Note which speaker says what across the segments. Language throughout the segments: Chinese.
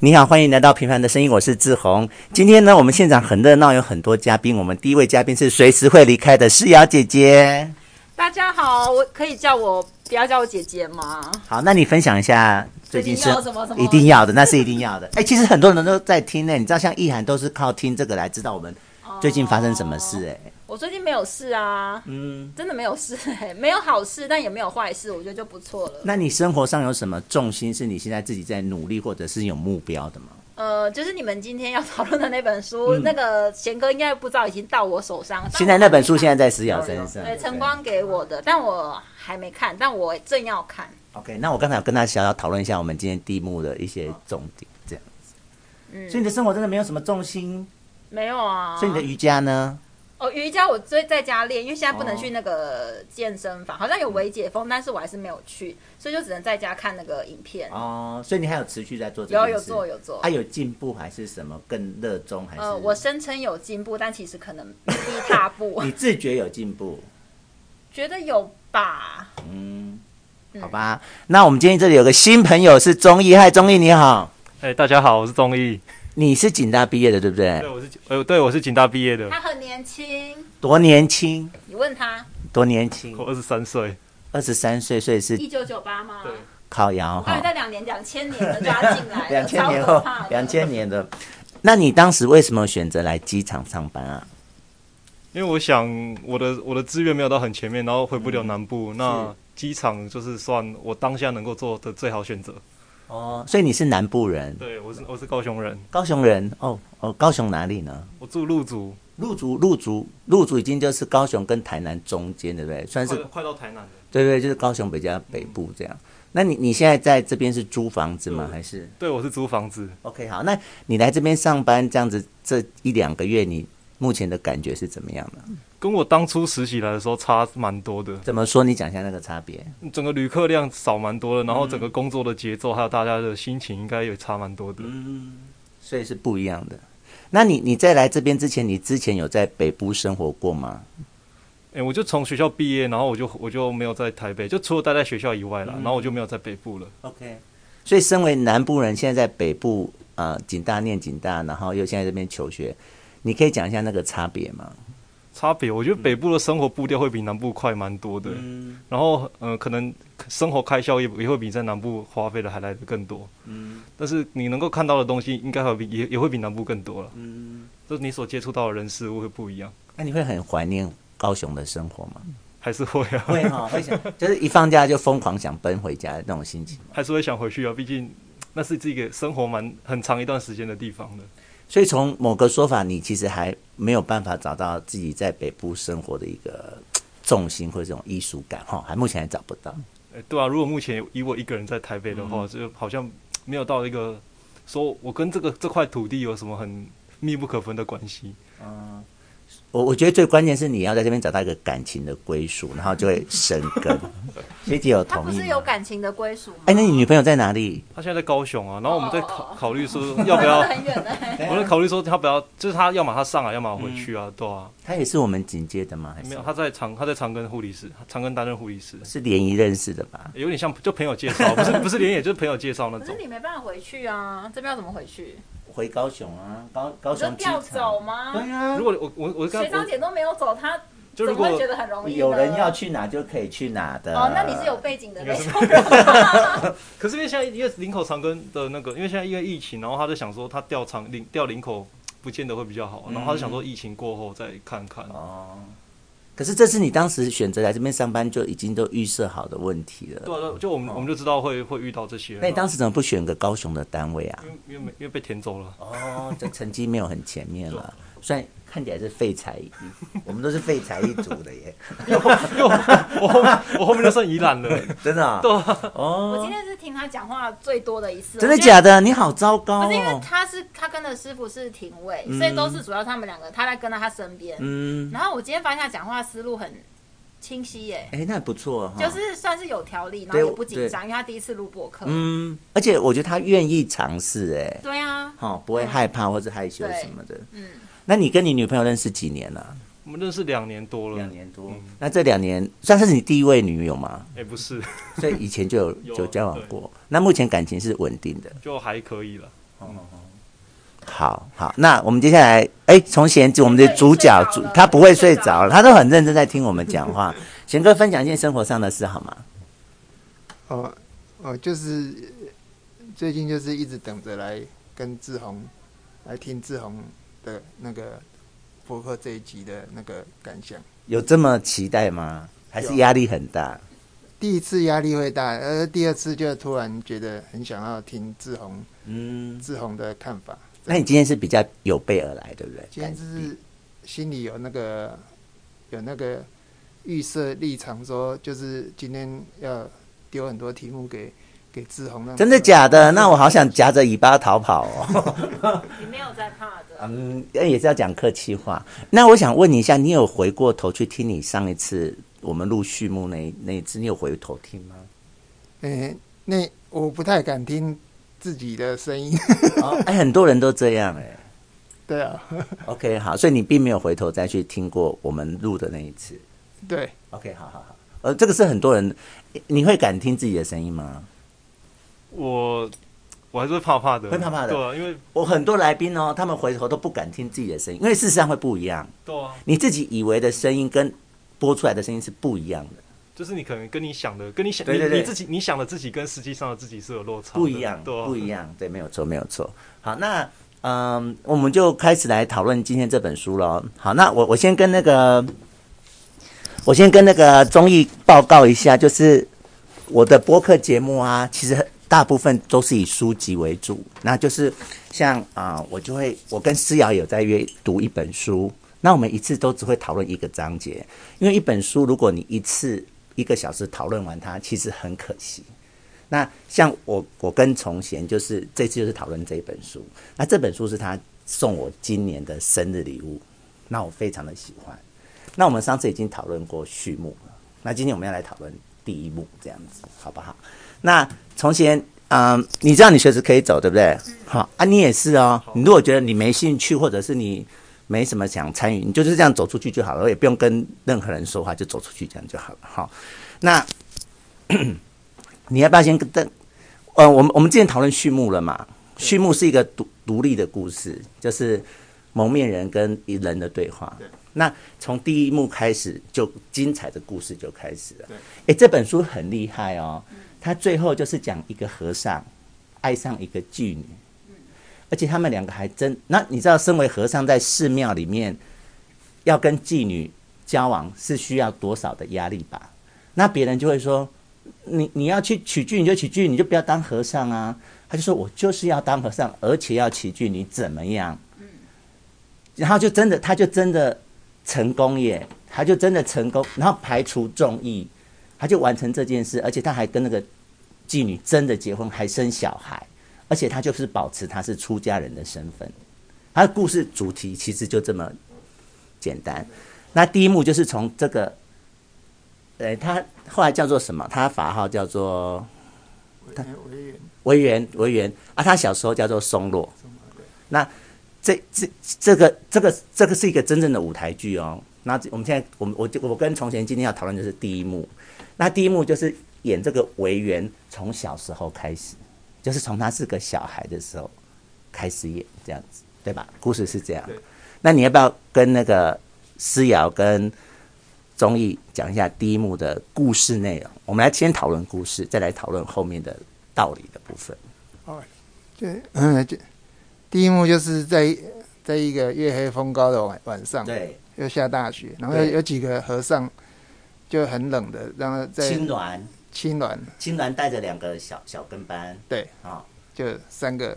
Speaker 1: 你好，欢迎来到《平凡的声音》，我是志宏。今天呢，我们现场很热闹，有很多嘉宾。我们第一位嘉宾是随时会离开的诗瑶姐姐。
Speaker 2: 大家好，我可以叫我不要叫我姐姐吗？
Speaker 1: 好，那你分享一下最近是
Speaker 2: 什么什么？
Speaker 1: 一定要的，那是一定要的。哎，其实很多人都在听呢，你知道，像意涵都是靠听这个来知道我们最近发生什么事。哎，
Speaker 2: 我最近没有事啊，嗯，真的没有事，哎，没有好事，但也没有坏事，我觉得就不错了。
Speaker 1: 那你生活上有什么重心是你现在自己在努力，或者是有目标的吗？
Speaker 2: 呃，就是你们今天要讨论的那本书，嗯、那个贤哥应该不知道已经到我手上。
Speaker 1: 现在那本书现在在石瑶身上，
Speaker 2: 对，晨光给我的，但我还没看，但我正要看。
Speaker 1: OK，那我刚才有跟他小小讨论一下我们今天题目的一些重点，这样子。嗯，所以你的生活真的没有什么重心？
Speaker 2: 没有啊。
Speaker 1: 所以你的瑜伽呢？
Speaker 2: 哦，瑜伽我最在家练，因为现在不能去那个健身房，哦、好像有微解封，但是我还是没有去，所以就只能在家看那个影片。
Speaker 1: 哦，所以你还有持续在做这个？
Speaker 2: 有有做有做。
Speaker 1: 还、啊、有进步还是什么更热衷还是？呃，
Speaker 2: 我声称有进步，但其实可能一踏步。
Speaker 1: 你自觉有进步？
Speaker 2: 觉得有吧。
Speaker 1: 嗯，好吧。嗯、那我们今天这里有个新朋友是综艺，嗨，综艺你好。
Speaker 3: 哎，大家好，我是钟毅。
Speaker 1: 你是警大毕业的，对不对？
Speaker 3: 对，我是呃，对，我是警大毕业的。
Speaker 2: 他很年轻，
Speaker 1: 多年轻？
Speaker 2: 你问他
Speaker 1: 多年轻？
Speaker 3: 我二十三岁，
Speaker 1: 二十三岁，所以是
Speaker 2: 一九九八吗？
Speaker 3: 对，
Speaker 1: 靠腰哈。
Speaker 2: 在两年、两千年的抓进来，
Speaker 1: 两千年后，两千年的。那你当时为什么选择来机场上班啊？
Speaker 3: 因为我想我的我的志愿没有到很前面，然后回不了南部，嗯、那机场就是算我当下能够做的最好选择。
Speaker 1: 哦，所以你是南部人？
Speaker 3: 对，我是我是高雄人。
Speaker 1: 高雄人哦哦，高雄哪里呢？
Speaker 3: 我住陆竹。
Speaker 1: 陆竹陆竹陆竹已经就是高雄跟台南中间，对不对？算是
Speaker 3: 快，快到台南了。
Speaker 1: 对对，就是高雄比较北部这样。嗯、那你你现在在这边是租房子
Speaker 3: 吗？
Speaker 1: 还是？
Speaker 3: 对，我是租房子。
Speaker 1: OK，好，那你来这边上班这样子，这一两个月你目前的感觉是怎么样的？
Speaker 3: 跟我当初实习来的时候差蛮多的。
Speaker 1: 怎么说？你讲一下那个差别。
Speaker 3: 整个旅客量少蛮多的，然后整个工作的节奏还有大家的心情应该也差蛮多的。
Speaker 1: 嗯，所以是不一样的。那你你在来这边之前，你之前有在北部生活过吗？
Speaker 3: 哎、欸，我就从学校毕业，然后我就我就没有在台北，就除了待在学校以外了，嗯、然后我就没有在北部了。
Speaker 1: OK，所以身为南部人，现在在北部啊、呃，警大念景大，然后又现在这边求学，你可以讲一下那个差别吗？
Speaker 3: 差别，我觉得北部的生活步调会比南部快蛮多的，嗯、然后呃，可能生活开销也也会比在南部花费的还来的更多，嗯，但是你能够看到的东西应该会比也也会比南部更多了，嗯，就是你所接触到的人事物会不一样。
Speaker 1: 那你会很怀念高雄的生活吗？
Speaker 3: 还是会啊？
Speaker 1: 会哈、哦，会想，就是一放假就疯狂想奔回家的那种心情，
Speaker 3: 还是会想回去啊？毕竟那是这个生活蛮很长一段时间的地方的。
Speaker 1: 所以从某个说法，你其实还没有办法找到自己在北部生活的一个重心或者这种艺术感，哈，还目前还找不到。
Speaker 3: 哎，对啊，如果目前以我一个人在台北的话，嗯、就好像没有到一个说我跟这个这块土地有什么很密不可分的关系。嗯。
Speaker 1: 我我觉得最关键是你要在这边找到一个感情的归属，然后就会生根。学姐有同意？
Speaker 2: 他不是有感情的归属吗？
Speaker 1: 哎，那你女朋友在哪里？
Speaker 3: 她现在在高雄啊。然后我们在考 考虑说要不要，很远的。我在考虑说她不要，就是她要么她上来，要么回去啊，对啊。
Speaker 1: 她也是我们警戒的吗？还是
Speaker 3: 没有？她在长她在长庚护理师，长庚担任护理师。
Speaker 1: 是联谊认识的吧？
Speaker 3: 有点像就朋友介绍，不是不是联谊，就是朋友介绍那种。
Speaker 2: 可是你没办法回去啊，这边要怎么回去？
Speaker 1: 回高雄啊，高高雄
Speaker 2: 调走吗？
Speaker 1: 对啊，
Speaker 3: 如果我我我
Speaker 2: 学长姐都没有走，他怎么会觉得很容易？
Speaker 1: 有人要去哪就可以去哪的。
Speaker 2: 哦，那你是有背景的那种。
Speaker 3: 可是因为现在因为林口长庚的那个，因为现在因为疫情，然后他就想说他调长林调林口不见得会比较好，然后他就想说疫情过后再看看。哦。
Speaker 1: 可是这是你当时选择来这边上班就已经都预设好的问题了。
Speaker 3: 对啊，就我们、哦、我们就知道会会遇到这些。
Speaker 1: 那你当时怎么不选个高雄的单位啊？
Speaker 3: 因为因为因为被填走了。
Speaker 1: 哦，这成绩没有很前面了，虽然看起来是废材，我们都是废材一族的耶。
Speaker 3: 又又我后面我后面就剩宜兰了，
Speaker 1: 真的、啊。
Speaker 3: 对。
Speaker 2: 哦。我今天是听他讲话最多的一次。
Speaker 1: 真的假的？你好糟糕、哦。
Speaker 2: 不是因为他是他跟的师傅是廷尉，嗯、所以都是主要他们两个，他在跟在他身边。嗯。然后我今天发现他讲话思路很清晰耶，哎，
Speaker 1: 那不错哈，
Speaker 2: 就是算是有条理，然后也不紧张，因为他第一次录播客，
Speaker 1: 嗯，而且我觉得他愿意尝试，哎，
Speaker 2: 对啊，
Speaker 1: 好，不会害怕或者害羞什么的，嗯，那你跟你女朋友认识几年了？
Speaker 3: 我们认识两年多了，
Speaker 1: 两年多，那这两年算是你第一位女友吗？
Speaker 3: 哎，不是，
Speaker 1: 所以以前就有 就交往过，那目前感情是稳定的，
Speaker 3: 就还可以了。
Speaker 1: 哦，好好，那我们接下来，哎，从贤我们的主角主，他不会睡着了，他都很认真在听我们讲话。贤哥分享一件生活上的事好吗？
Speaker 4: 哦哦，就是最近就是一直等着来跟志宏来听志宏的那个博客这一集的那个感想。
Speaker 1: 有这么期待吗？还是压力很大？
Speaker 4: 第一次压力会大，而第二次就突然觉得很想要听志宏，嗯，志宏的看法。
Speaker 1: 那你今天是比较有备而来，对不对？
Speaker 4: 今天就是心里有那个有那个预设立场，说就是今天要丢很多题目给给志宏。
Speaker 1: 真的假的？那我好想夹着尾巴逃跑哦。
Speaker 2: 你没有在怕的。
Speaker 1: 嗯，也是要讲客气话。那我想问你一下，你有回过头去听你上一次我们录序幕那那一次，你有回头听吗？
Speaker 4: 诶、欸，那我不太敢听自己的声音。
Speaker 1: 哦，哎，很多人都这样哎。
Speaker 4: 对啊。
Speaker 1: OK，好，所以你并没有回头再去听过我们录的那一次。
Speaker 4: 对。
Speaker 1: OK，好好好。呃，这个是很多人，你会敢听自己的声音吗？
Speaker 3: 我。我还是会怕怕的，
Speaker 1: 会怕怕的。
Speaker 3: 对啊，因为
Speaker 1: 我很多来宾哦，他们回头都不敢听自己的声音，因为事实上会不一样。
Speaker 3: 对啊，
Speaker 1: 你自己以为的声音跟播出来的声音是不一样的。
Speaker 3: 就是你可能跟你想的，跟你想，
Speaker 1: 对对对，
Speaker 3: 你，你自己你想的自己跟实际上的自己是有落差，
Speaker 1: 不一样，
Speaker 3: 对啊，
Speaker 1: 不一样。对，没有错，没有错。好，那嗯，我们就开始来讨论今天这本书了。好，那我我先跟那个，我先跟那个综艺报告一下，就是我的播客节目啊，其实。大部分都是以书籍为主，那就是像啊、我就会我跟思瑶有在约读一本书，那我们一次都只会讨论一个章节，因为一本书如果你一次一个小时讨论完它，其实很可惜。那像我我跟崇贤就是这次就是讨论这一本书，那这本书是他送我今年的生日礼物，那我非常的喜欢。那我们上次已经讨论过序幕了，那今天我们要来讨论第一幕，这样子好不好？那从前，嗯、呃，你知道你随时可以走，对不对？好啊，你也是哦。你如果觉得你没兴趣，或者是你没什么想参与，你就是这样走出去就好了，也不用跟任何人说话，就走出去这样就好了。好，那 你要不要先跟？呃，我们我们之前讨论序幕了嘛？序幕是一个独独立的故事，就是蒙面人跟人的对话。那从第一幕开始，就精彩的故事就开始了。哎，这本书很厉害哦。他最后就是讲一个和尚爱上一个妓女，而且他们两个还真……那你知道，身为和尚在寺庙里面要跟妓女交往是需要多少的压力吧？那别人就会说：“你你要去娶妓女就娶妓女，你就不要当和尚啊。”他就说：“我就是要当和尚，而且要娶妓女，怎么样？”然后就真的，他就真的成功耶！他就真的成功，然后排除众议，他就完成这件事，而且他还跟那个。妓女真的结婚还生小孩，而且她就是保持她是出家人的身份。她的故事主题其实就这么简单。那第一幕就是从这个，呃，她后来叫做什么？她法号叫做他维园维园啊。她小时候叫做松落。那这这这个这个这个是一个真正的舞台剧哦。那我们现在我们我我跟从前今天要讨论的是第一幕。那第一幕就是。演这个维园从小时候开始，就是从他是个小孩的时候开始演这样子，对吧？故事是这样。那你要不要跟那个思瑶跟综艺讲一下第一幕的故事内容？我们来先讨论故事，再来讨论后面的道理的部分。
Speaker 4: 好，对，嗯，就第一幕就是在在一个月黑风高的晚晚上，对，又下大雪，然后有有几个和尚就很冷的，然后在
Speaker 1: 青鸾。
Speaker 4: 青鸾，
Speaker 1: 青鸾带着两个小小跟班，
Speaker 4: 对，
Speaker 1: 啊、哦，
Speaker 4: 就三个，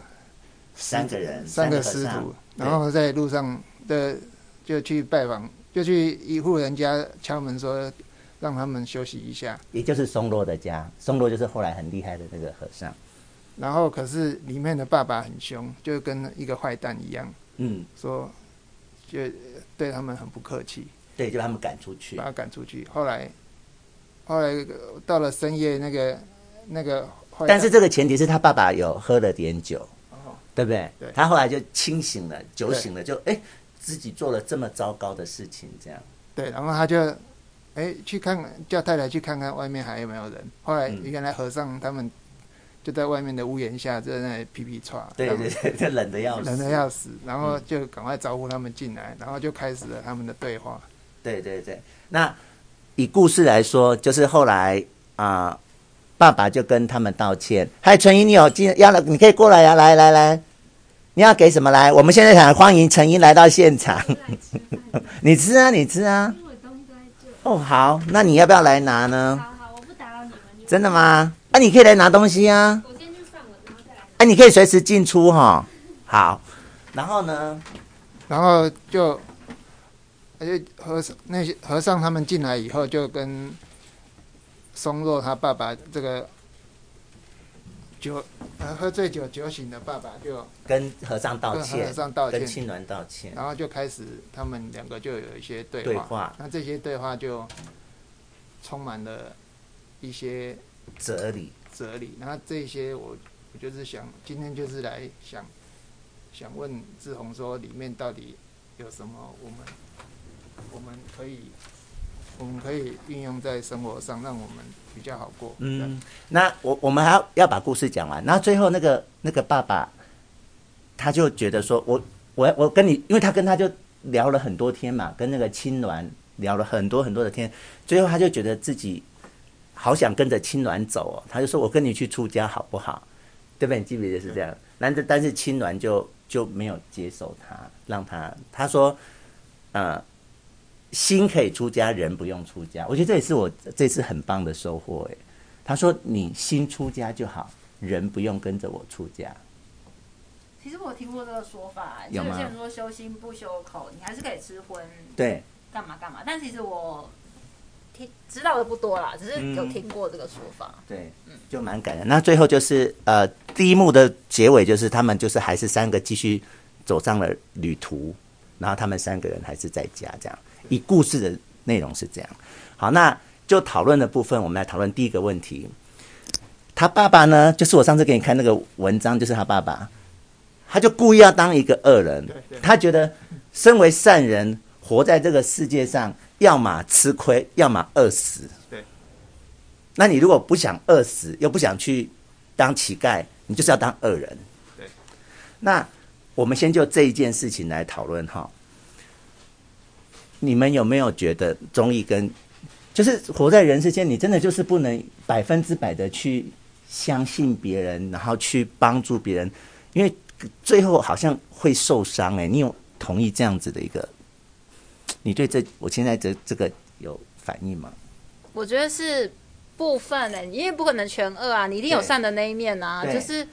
Speaker 1: 三个人，
Speaker 4: 三个师徒，然后在路上的就去拜访，就去一户人家敲门说，让他们休息一下，
Speaker 1: 也就是松落的家，松落就是后来很厉害的那个和尚，
Speaker 4: 然后可是里面的爸爸很凶，就跟一个坏蛋一样，嗯，说就对他们很不客气，
Speaker 1: 对，就把他们赶出去，
Speaker 4: 把他赶出去，后来。后来到了深夜，那个那个，
Speaker 1: 但是这个前提是他爸爸有喝了点酒，哦，对不对？对，他后来就清醒了，酒醒了，就哎，自己做了这么糟糕的事情，这样。
Speaker 4: 对，然后他就哎去看，叫太太去看看外面还有没有人。后来原来和尚他们就在外面的屋檐下，在那里皮皮剉，
Speaker 1: 对对对，就冷的要死，
Speaker 4: 冷的要死，然后就赶快招呼他们进来，然后就开始了他们的对话。
Speaker 1: 对对对，那以故事来说，就是后来啊、呃，爸爸就跟他们道歉。嗨，陈英，你有进要了，你可以过来呀、啊，来来来，你要给什么来？我们现在想欢迎陈英来到现场。你吃啊，你吃啊。哦，好，那你要不要来拿呢？
Speaker 5: 好好，我不打扰你们。
Speaker 1: 真的吗？啊，你可以来拿东西啊。
Speaker 5: 我先去上了，然后再来。
Speaker 1: 哎、啊，你可以随时进出哈。好，然后呢？
Speaker 4: 然后就。而且和尚那些和尚他们进来以后，就跟松若他爸爸这个酒呃喝醉酒酒醒的爸爸就
Speaker 1: 跟和尚道歉，
Speaker 4: 和尚道歉，
Speaker 1: 跟青鸾道歉，
Speaker 4: 然后就开始他们两个就有一些对话，
Speaker 1: 对话，
Speaker 4: 那这些对话就充满了一些
Speaker 1: 哲理，
Speaker 4: 哲理。然后这些我我就是想今天就是来想想问志宏说里面到底有什么我们。我们可以，我们可以运用在生活上，让我们比较好过。
Speaker 1: 嗯，那我我们还要要把故事讲完。然后最后那个那个爸爸，他就觉得说，我我我跟你，因为他跟他就聊了很多天嘛，跟那个青鸾聊了很多很多的天，最后他就觉得自己好想跟着青鸾走哦。他就说：“我跟你去出家好不好？”对不对？你记不记得是这样？但是但是青鸾就就没有接受他，让他他说，呃。心可以出家，人不用出家。我觉得这也是我这次很棒的收获。哎，他说：“你心出家就好，人不用跟着我出家。”
Speaker 2: 其实我听过这个说法，有些人说修心不修口，你还是可以吃荤。
Speaker 1: 对，
Speaker 2: 干嘛干嘛？但其实我听知道的不多啦，只是有听过这个说法。
Speaker 1: 嗯、对，嗯，就蛮感人。那最后就是呃，第一幕的结尾就是他们就是还是三个继续走上了旅途，然后他们三个人还是在家这样。以故事的内容是这样，好，那就讨论的部分，我们来讨论第一个问题。他爸爸呢，就是我上次给你看那个文章，就是他爸爸，他就故意要当一个恶人，他觉得身为善人，活在这个世界上，要么吃亏，要么饿死。对，那你如果不想饿死，又不想去当乞丐，你就是要当恶人。对，那我们先就这一件事情来讨论哈。你们有没有觉得综艺跟就是活在人世间，你真的就是不能百分之百的去相信别人，然后去帮助别人，因为最后好像会受伤哎。你有同意这样子的一个？你对这我现在这这个有反应吗？
Speaker 2: 我觉得是部分哎，因为不可能全恶啊，你一定有善的那一面啊，就是。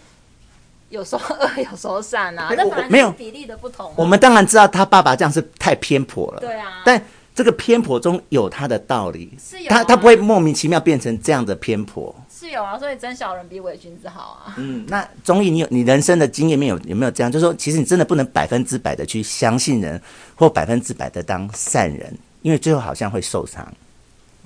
Speaker 2: 有时候恶，有时候善啊，那反正比例的不同。
Speaker 1: 我们当然知道他爸爸这样是太偏颇了，
Speaker 2: 对啊。
Speaker 1: 但这个偏颇中有他的道理，
Speaker 2: 是有、啊、
Speaker 1: 他他不会莫名其妙变成这样的偏颇。
Speaker 2: 是有啊，所以真小人比伪君子好啊。
Speaker 1: 嗯，那综艺你有你人生的经验没有有没有这样？就是说，其实你真的不能百分之百的去相信人，或百分之百的当善人，因为最后好像会受伤。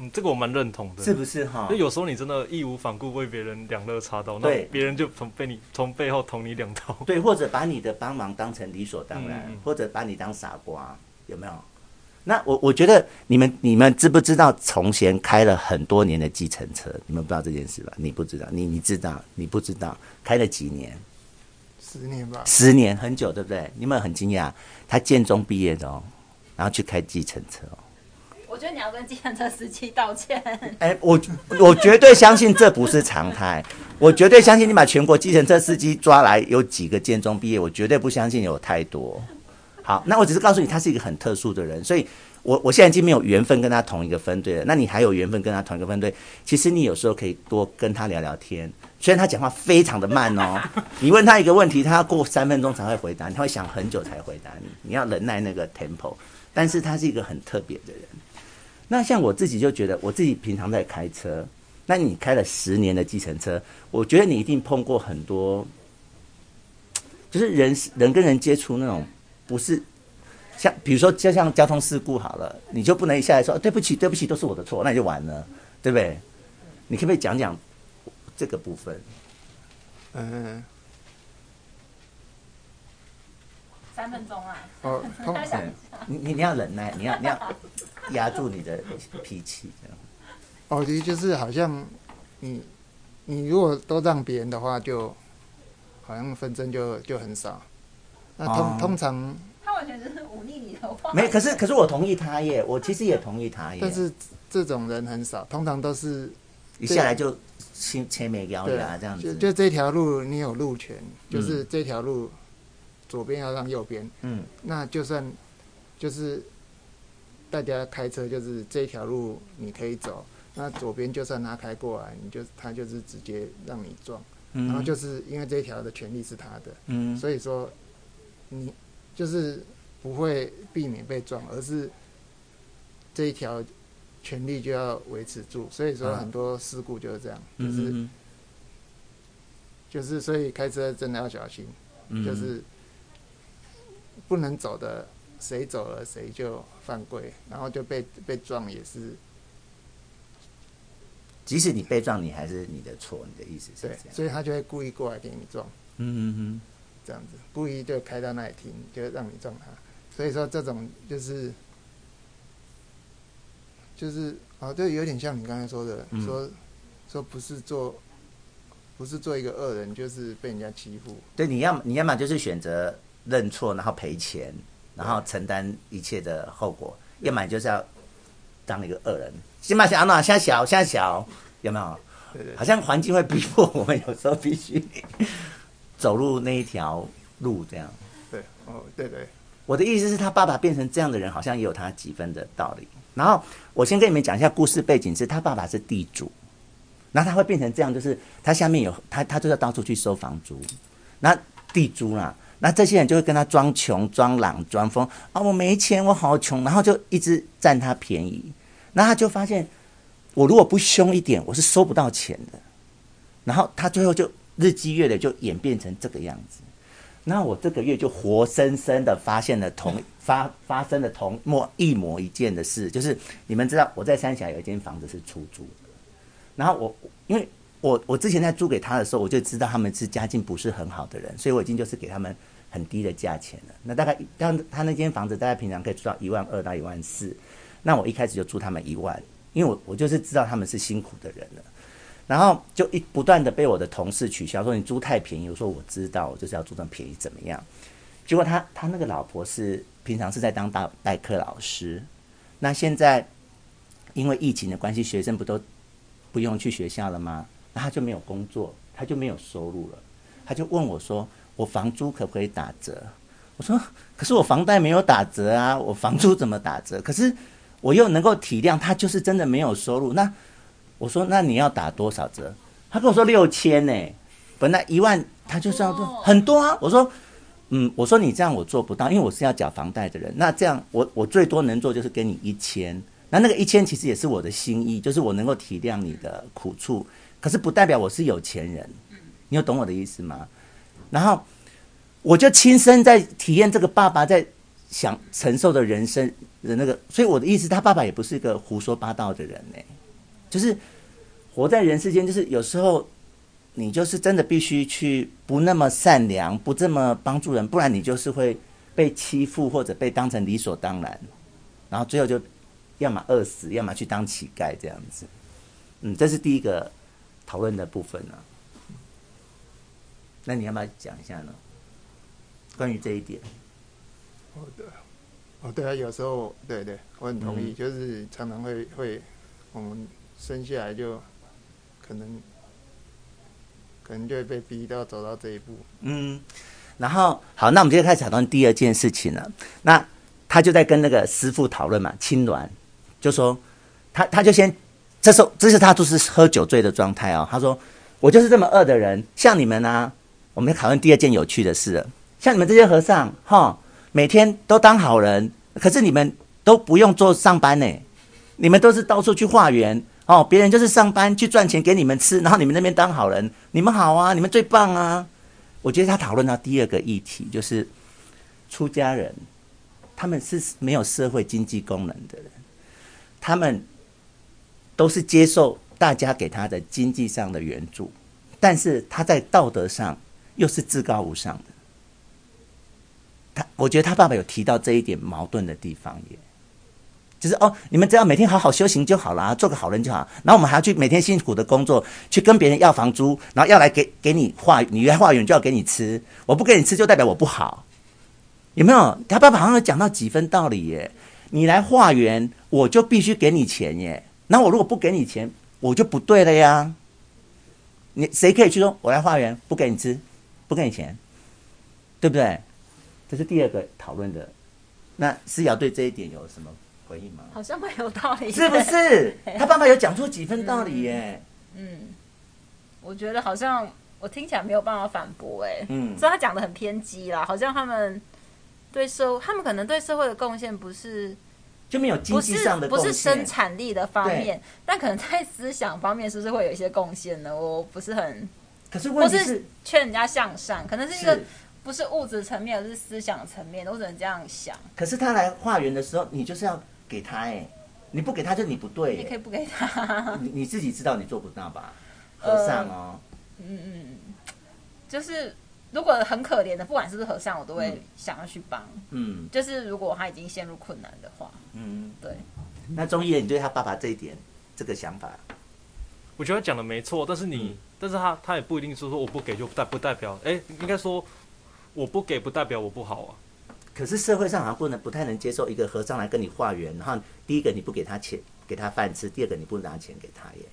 Speaker 3: 嗯，这个我蛮认同的，
Speaker 1: 是不是哈？
Speaker 3: 就有时候你真的义无反顾为别人两肋插刀，那别人就从被你从背后捅你两刀，
Speaker 1: 对，或者把你的帮忙当成理所当然，或者把你当傻瓜，有没有？那我我觉得你们你们知不知道从前开了很多年的计程车？你们不知道这件事吧？你不知道，你你知道？你不知道？开了几年？
Speaker 4: 十年吧。
Speaker 1: 十年很久，对不对？你们很惊讶，他建中毕业的哦，然后去开计程车哦。
Speaker 2: 我觉得你要跟计程车司机道歉。
Speaker 1: 哎，我我绝对相信这不是常态。我绝对相信你把全国计程车司机抓来，有几个建中毕业？我绝对不相信有太多。好，那我只是告诉你，他是一个很特殊的人，所以我我现在已经没有缘分跟他同一个分队了。那你还有缘分跟他同一个分队？其实你有时候可以多跟他聊聊天。虽然他讲话非常的慢哦，你问他一个问题，他要过三分钟才会回答，他会想很久才回答你。你要忍耐那个 tempo，但是他是一个很特别的人。那像我自己就觉得，我自己平常在开车，那你开了十年的计程车，我觉得你一定碰过很多，就是人人跟人接触那种，不是像比如说就像交通事故好了，你就不能一下来说对不起对不起都是我的错，那你就完了，对不对？你可不可以讲讲这个部分？
Speaker 4: 嗯，
Speaker 2: 三分钟啊！
Speaker 4: 哦，通常
Speaker 1: 你你你要忍耐，你要你要。压住你的脾气，这样。
Speaker 4: 哦，其实就是好像你，你如果都让别人的话，就好像纷争就就很少。那通、哦、通常
Speaker 2: 他完全就是忤逆你的话。
Speaker 1: 没，可是可是我同意他耶，我其实也同意他耶。
Speaker 4: 但是这种人很少，通常都是
Speaker 1: 一下来就前前面咬牙这样子。
Speaker 4: 就就这条路你有路权，就是这条路左边要让右边。嗯。那就算就是大家开车，就是这条路你可以走。那左边就算他开过来，你就他就是直接让你撞，嗯、然后就是因为这一条的权利是他的，嗯，所以说你就是不会避免被撞，而是这一条权利就要维持住。所以说很多事故就是这样，嗯、就是、嗯、就是所以开车真的要小心，嗯、就是不能走的，谁走了谁就犯规，然后就被被撞也是。
Speaker 1: 即使你被撞，你还是你的错。你的意思是这样？
Speaker 4: 对，所以他就会故意过来给你撞。嗯嗯嗯，这样子故意就开到那里停，就让你撞他。所以说这种就是就是啊，对，有点像你刚才说的，嗯、说说不是做不是做一个恶人，就是被人家欺负。
Speaker 1: 对，你要你要么就是选择认错，然后赔钱，然后承担一切的后果；要么就是要当一个恶人。先把小脑，先小，先小，有没有？对对对，好像环境会逼迫我们，有时候必须走入那一条路，这样。
Speaker 4: 对，哦，对对。
Speaker 1: 我的意思是他爸爸变成这样的人，好像也有他几分的道理。然后我先跟你们讲一下故事背景，是他爸爸是地主，然后他会变成这样，就是他下面有他，他就要到处去收房租，那地租啦，那这些人就会跟他装穷、装懒、装疯啊，我没钱，我好穷，然后就一直占他便宜。那他就发现，我如果不凶一点，我是收不到钱的。然后他最后就日积月累，就演变成这个样子。那我这个月就活生生的发现了同发发生了同模一模一件的事，就是你们知道我在三峡有一间房子是出租的。然后我因为我我之前在租给他的时候，我就知道他们是家境不是很好的人，所以我已经就是给他们很低的价钱了。那大概当他那间房子大概平常可以租到一万二到一万四。那我一开始就租他们一万，因为我我就是知道他们是辛苦的人了，然后就一不断的被我的同事取消，说你租太便宜。我说我知道，我就是要租这么便宜，怎么样？结果他他那个老婆是平常是在当代代课老师，那现在因为疫情的关系，学生不都不用去学校了吗？那他就没有工作，他就没有收入了，他就问我说：“我房租可不可以打折？”我说：“可是我房贷没有打折啊，我房租怎么打折？”可是。我又能够体谅他，就是真的没有收入。那我说，那你要打多少折？他跟我说六千呢，本来一万，他就是要做很多啊。我说，嗯，我说你这样我做不到，因为我是要缴房贷的人。那这样我我最多能做就是给你一千。那那个一千其实也是我的心意，就是我能够体谅你的苦处，可是不代表我是有钱人。你有懂我的意思吗？然后我就亲身在体验这个爸爸在想承受的人生。的那个，所以我的意思，他爸爸也不是一个胡说八道的人呢，就是活在人世间，就是有时候你就是真的必须去不那么善良，不这么帮助人，不然你就是会被欺负或者被当成理所当然，然后最后就要么饿死，要么去当乞丐这样子。嗯，这是第一个讨论的部分呢。那你要不要讲一下呢？关于这一点。
Speaker 4: 好的。哦，对啊，有时候，对对，我很同意，嗯、就是常常会会，我们生下来就，可能，可能就会被逼到走到这一步。
Speaker 1: 嗯，然后好，那我们就开始讨论第二件事情了。那他就在跟那个师傅讨论嘛，青鸾就说，他他就先，这时候这是他就是喝酒醉的状态哦。他说，我就是这么饿的人，像你们啊，我们讨论第二件有趣的事了，像你们这些和尚，哈。每天都当好人，可是你们都不用做上班呢，你们都是到处去化缘哦。别人就是上班去赚钱给你们吃，然后你们那边当好人，你们好啊，你们最棒啊。我觉得他讨论到第二个议题，就是出家人，他们是没有社会经济功能的人，他们都是接受大家给他的经济上的援助，但是他在道德上又是至高无上的。他我觉得他爸爸有提到这一点矛盾的地方耶，就是哦，你们只要每天好好修行就好了，做个好人就好。然后我们还要去每天辛苦的工作，去跟别人要房租，然后要来给给你化，你来化缘就要给你吃，我不给你吃就代表我不好，有没有？他爸爸好像有讲到几分道理耶。你来化缘，我就必须给你钱耶。那我如果不给你钱，我就不对了呀。你谁可以去说我来化缘不给你吃，不给你钱，对不对？这是第二个讨论的。那思瑶对这一点有什么回应吗？
Speaker 2: 好像蛮有道理，
Speaker 1: 是不是？他爸爸有讲出几分道理耶。
Speaker 2: 嗯，嗯，我觉得好像我听起来没有办法反驳哎。嗯，所以他讲的很偏激啦，好像他们对社，他们可能对社会的贡献不是。
Speaker 1: 就没有经济上的
Speaker 2: 不是生产力的方面，但可能在思想方面是不是会有一些贡献呢？我不是很，
Speaker 1: 可是问题是，
Speaker 2: 是劝人家向善，可能是一个不是物质层面，而是思想层面，我只能这样想。
Speaker 1: 可是他来化缘的时候，你就是要给他哎，你不给他就你不对，
Speaker 2: 你可以不给他，
Speaker 1: 你你自己知道你做不到吧？和尚哦，
Speaker 2: 呃、嗯嗯嗯，就是。如果很可怜的，不管是不是和尚，我都会想要去帮。嗯，就是如果他已经陷入困难的话，嗯，对。
Speaker 1: 那钟义，你对他爸爸这一点这个想法，
Speaker 3: 我觉得他讲的没错，但是你，嗯、但是他他也不一定是说我不给就代不代表，哎、应该说我不给不代表我不好啊。
Speaker 1: 可是社会上好像不能不太能接受一个和尚来跟你化缘，然后第一个你不给他钱给他饭吃，第二个你不拿钱给他耶。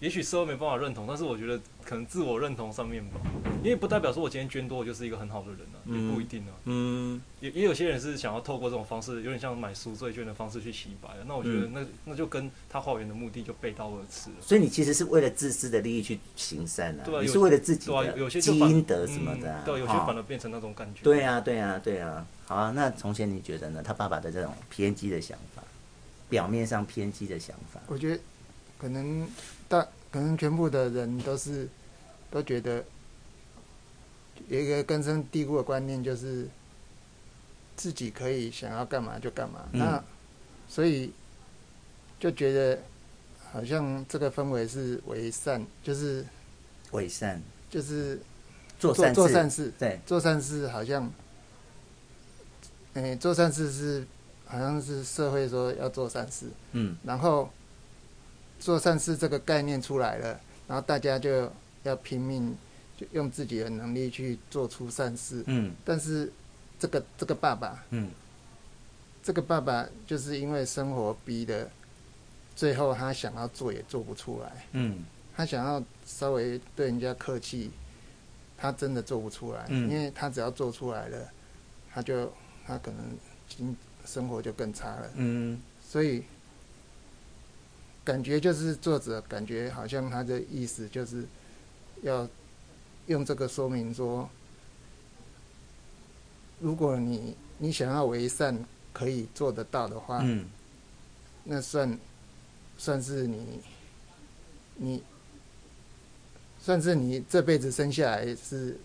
Speaker 3: 也许社会没办法认同，但是我觉得可能自我认同上面吧，因为不代表说我今天捐多我就是一个很好的人啊，嗯、也不一定啊。嗯，也也有些人是想要透过这种方式，有点像买赎罪券的方式去洗白啊。那我觉得那、嗯、那就跟他化缘的目的就背道而驰了。
Speaker 1: 所以你其实是为了自私的利益去行善啊？对啊，你是为了自己的积阴德什么的、啊
Speaker 3: 嗯。对，有些反而变成那种感觉。
Speaker 1: 对啊，对啊，对啊。好啊，那从前你觉得呢？他爸爸的这种偏激的想法，表面上偏激的想法，
Speaker 4: 我觉得可能大。可能全部的人都是都觉得有一个根深蒂固的观念，就是自己可以想要干嘛就干嘛。嗯、那所以就觉得好像这个氛围是为善，就是
Speaker 1: 为善，
Speaker 4: 就是
Speaker 1: 做善
Speaker 4: 做善事。
Speaker 1: 对，
Speaker 4: 做善事好像，哎、欸，做善事是好像是社会说要做善事。嗯，然后。做善事这个概念出来了，然后大家就要拼命，就用自己的能力去做出善事。嗯。但是这个这个爸爸，嗯，这个爸爸就是因为生活逼的，最后他想要做也做不出来。嗯。他想要稍微对人家客气，他真的做不出来。嗯。因为他只要做出来了，他就他可能经生活就更差了。嗯。所以。感觉就是作者感觉好像他的意思就是要用这个说明说，如果你你想要为善可以做得到的话，嗯，那算算是你你算是你这辈子生下来是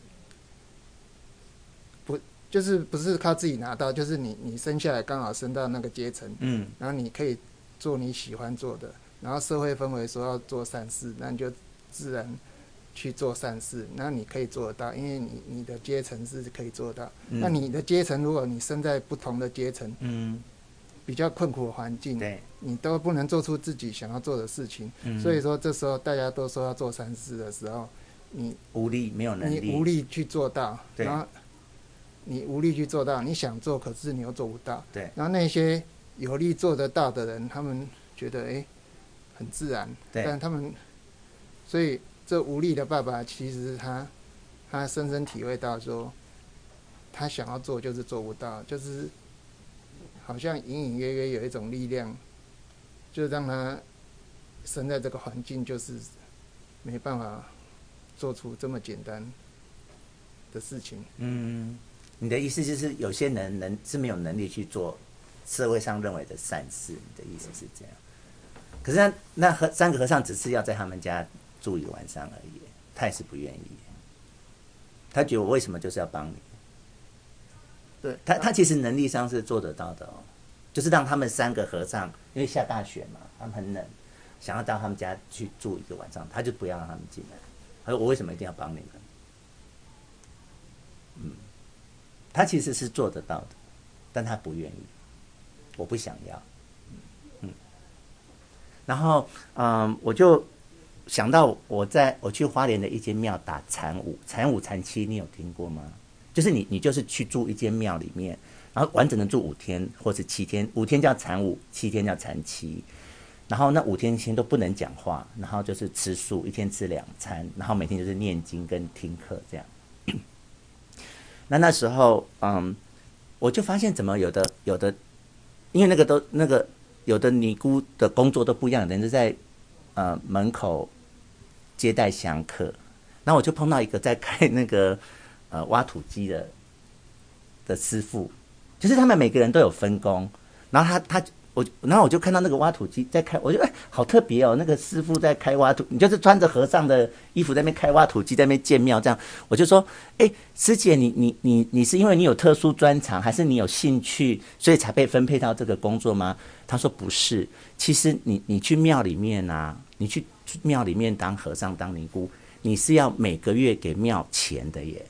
Speaker 4: 不就是不是靠自己拿到，就是你你生下来刚好升到那个阶层，嗯，然后你可以做你喜欢做的。然后社会氛围说要做善事，那你就自然去做善事。那你可以做得到，因为你你的阶层是可以做到。嗯、那你的阶层，如果你生在不同的阶层，嗯，比较困苦的环境，对，你都不能做出自己想要做的事情。嗯、所以说，这时候大家都说要做善事的时候，你
Speaker 1: 无力，没有能力，
Speaker 4: 你无力去做到。对，然后你无力去做到，你想做，可是你又做不到。对，然后那些有力做得到的人，他们觉得，哎。很自然，但他们，所以这无力的爸爸其实他，他深深体会到说，他想要做就是做不到，就是好像隐隐约约有一种力量，就让他生在这个环境，就是没办法做出这么简单的事情。
Speaker 1: 嗯，你的意思就是有些人能是没有能力去做社会上认为的善事，你的意思是这样？可是那那和三个和尚只是要在他们家住一个晚上而已，他也是不愿意。他觉得我为什么就是要帮你？对他，他其实能力上是做得到的哦，就是让他们三个和尚，因为下大雪嘛，他们很冷，想要到他们家去住一个晚上，他就不要让他们进来。他说：“我为什么一定要帮你们？”嗯，他其实是做得到的，但他不愿意，我不想要。然后嗯，我就想到我在我去花莲的一间庙打禅五，禅五禅七，你有听过吗？就是你你就是去住一间庙里面，然后完整的住五天或是七天，五天叫禅五，七天叫禅七。然后那五天天都不能讲话，然后就是吃素，一天吃两餐，然后每天就是念经跟听课这样。那那时候，嗯，我就发现怎么有的有的，因为那个都那个有的尼姑的工作都不一样，人家在呃门口接待香客，然后我就碰到一个在开那个呃挖土机的的师傅，就是他们每个人都有分工，然后他他。我然后我就看到那个挖土机在开，我就哎，好特别哦！那个师傅在开挖土，你就是穿着和尚的衣服在那边开挖土机，在那边建庙这样。我就说，哎，师姐，你你你你是因为你有特殊专长，还是你有兴趣，所以才被分配到这个工作吗？他说不是，其实你你去庙里面啊，你去庙里面当和尚当尼姑，你是要每个月给庙钱的耶。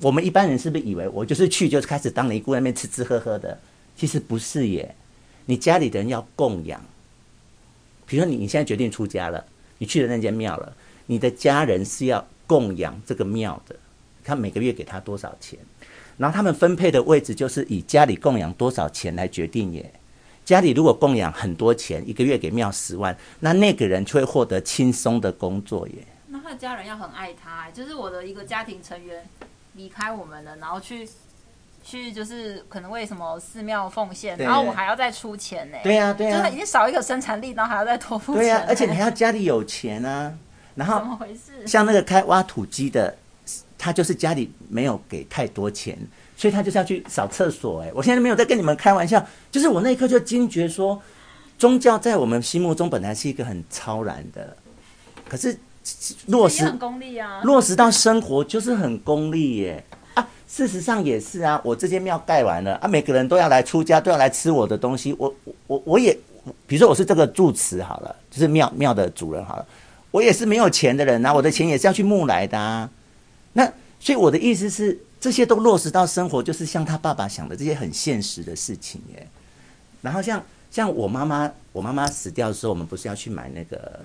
Speaker 1: 我们一般人是不是以为我就是去就开始当尼姑，那边吃吃喝喝的？其实不是耶。你家里的人要供养，比如说你你现在决定出家了，你去了那间庙了，你的家人是要供养这个庙的，他每个月给他多少钱，然后他们分配的位置就是以家里供养多少钱来决定耶。家里如果供养很多钱，一个月给庙十万，那那个人就会获得轻松的工作耶。
Speaker 2: 那他的家人要很爱他，就是我的一个家庭成员离开我们了，然后去。去就是可能为什么寺庙奉献，然后我还要再出钱呢？
Speaker 1: 对呀、啊，对呀、啊，
Speaker 2: 就是已经少一个生产力，然后还要再多付钱。
Speaker 1: 对呀、啊，而且你还要家里有钱啊。然后
Speaker 2: 怎么回事？
Speaker 1: 像那个开挖土机的，他就是家里没有给太多钱，所以他就是要去扫厕所。哎，我现在没有在跟你们开玩笑，就是我那一刻就惊觉说，宗教在我们心目中本来是一个很超然的，可是落实
Speaker 2: 很功利啊，
Speaker 1: 落实到生活就是很功利耶。事实上也是啊，我这间庙盖完了啊，每个人都要来出家，都要来吃我的东西。我我我也，比如说我是这个住持好了，就是庙庙的主人好了，我也是没有钱的人呐、啊，我的钱也是要去募来的啊。那所以我的意思是，这些都落实到生活，就是像他爸爸想的这些很现实的事情耶。然后像像我妈妈，我妈妈死掉的时候，我们不是要去买那个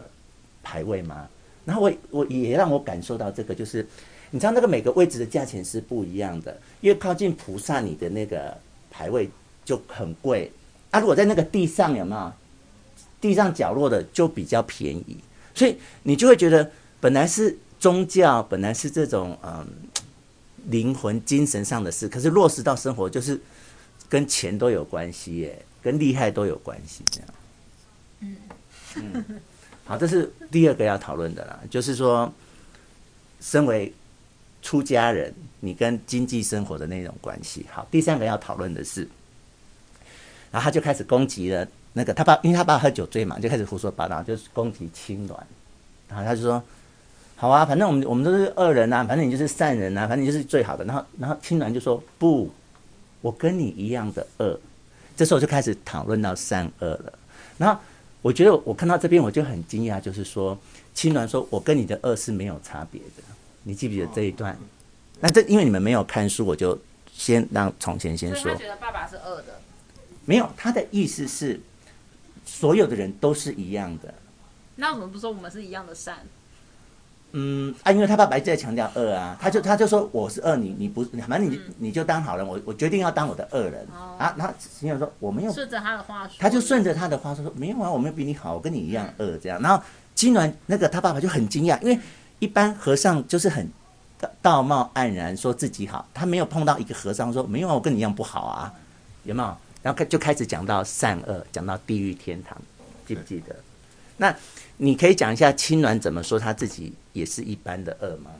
Speaker 1: 牌位吗？然后我我也让我感受到这个就是。你知道那个每个位置的价钱是不一样的，因为靠近菩萨，你的那个牌位就很贵。啊，如果在那个地上有没有？地上角落的就比较便宜，所以你就会觉得本来是宗教，本来是这种嗯灵魂精神上的事，可是落实到生活就是跟钱都有关系耶，跟厉害都有关系这样。嗯嗯，好，这是第二个要讨论的啦，就是说身为。出家人，你跟经济生活的那种关系。好，第三个要讨论的是，然后他就开始攻击了那个他爸，因为他爸喝酒醉嘛，就开始胡说八道，就是攻击青鸾。然后他就说：“好啊，反正我们我们都是恶人啊，反正你就是善人啊，反正你就是最好的。”然后，然后青鸾就说：“不，我跟你一样的恶。”这时候就开始讨论到善恶了。然后我觉得我看到这边我就很惊讶，就是说青鸾说：“我跟你的恶是没有差别的。”你记不记得这一段？那这因为你们没有看书，我就先让从前先
Speaker 2: 说。觉得爸爸是恶的。
Speaker 1: 没有，他的意思是所有的人都是一样的。
Speaker 2: 那为什么不说我们是一样的善？
Speaker 1: 嗯啊，因为他爸爸一直在强调恶啊，他就他就说我是恶，你你不，反正你你就当好人，我我决定要当我的恶人、哦、啊。他心想说我没有
Speaker 2: 顺着他的话说，
Speaker 1: 他就顺着他的话说说没有啊，我没有比你好，我跟你一样恶这样。然后金銮那个他爸爸就很惊讶，因为。一般和尚就是很道貌岸然，说自己好，他没有碰到一个和尚说没有啊，我跟你一样不好啊，有没有？然后就开始讲到善恶，讲到地狱天堂，记不记得？那你可以讲一下青鸾怎么说他自己也是一般的恶吗？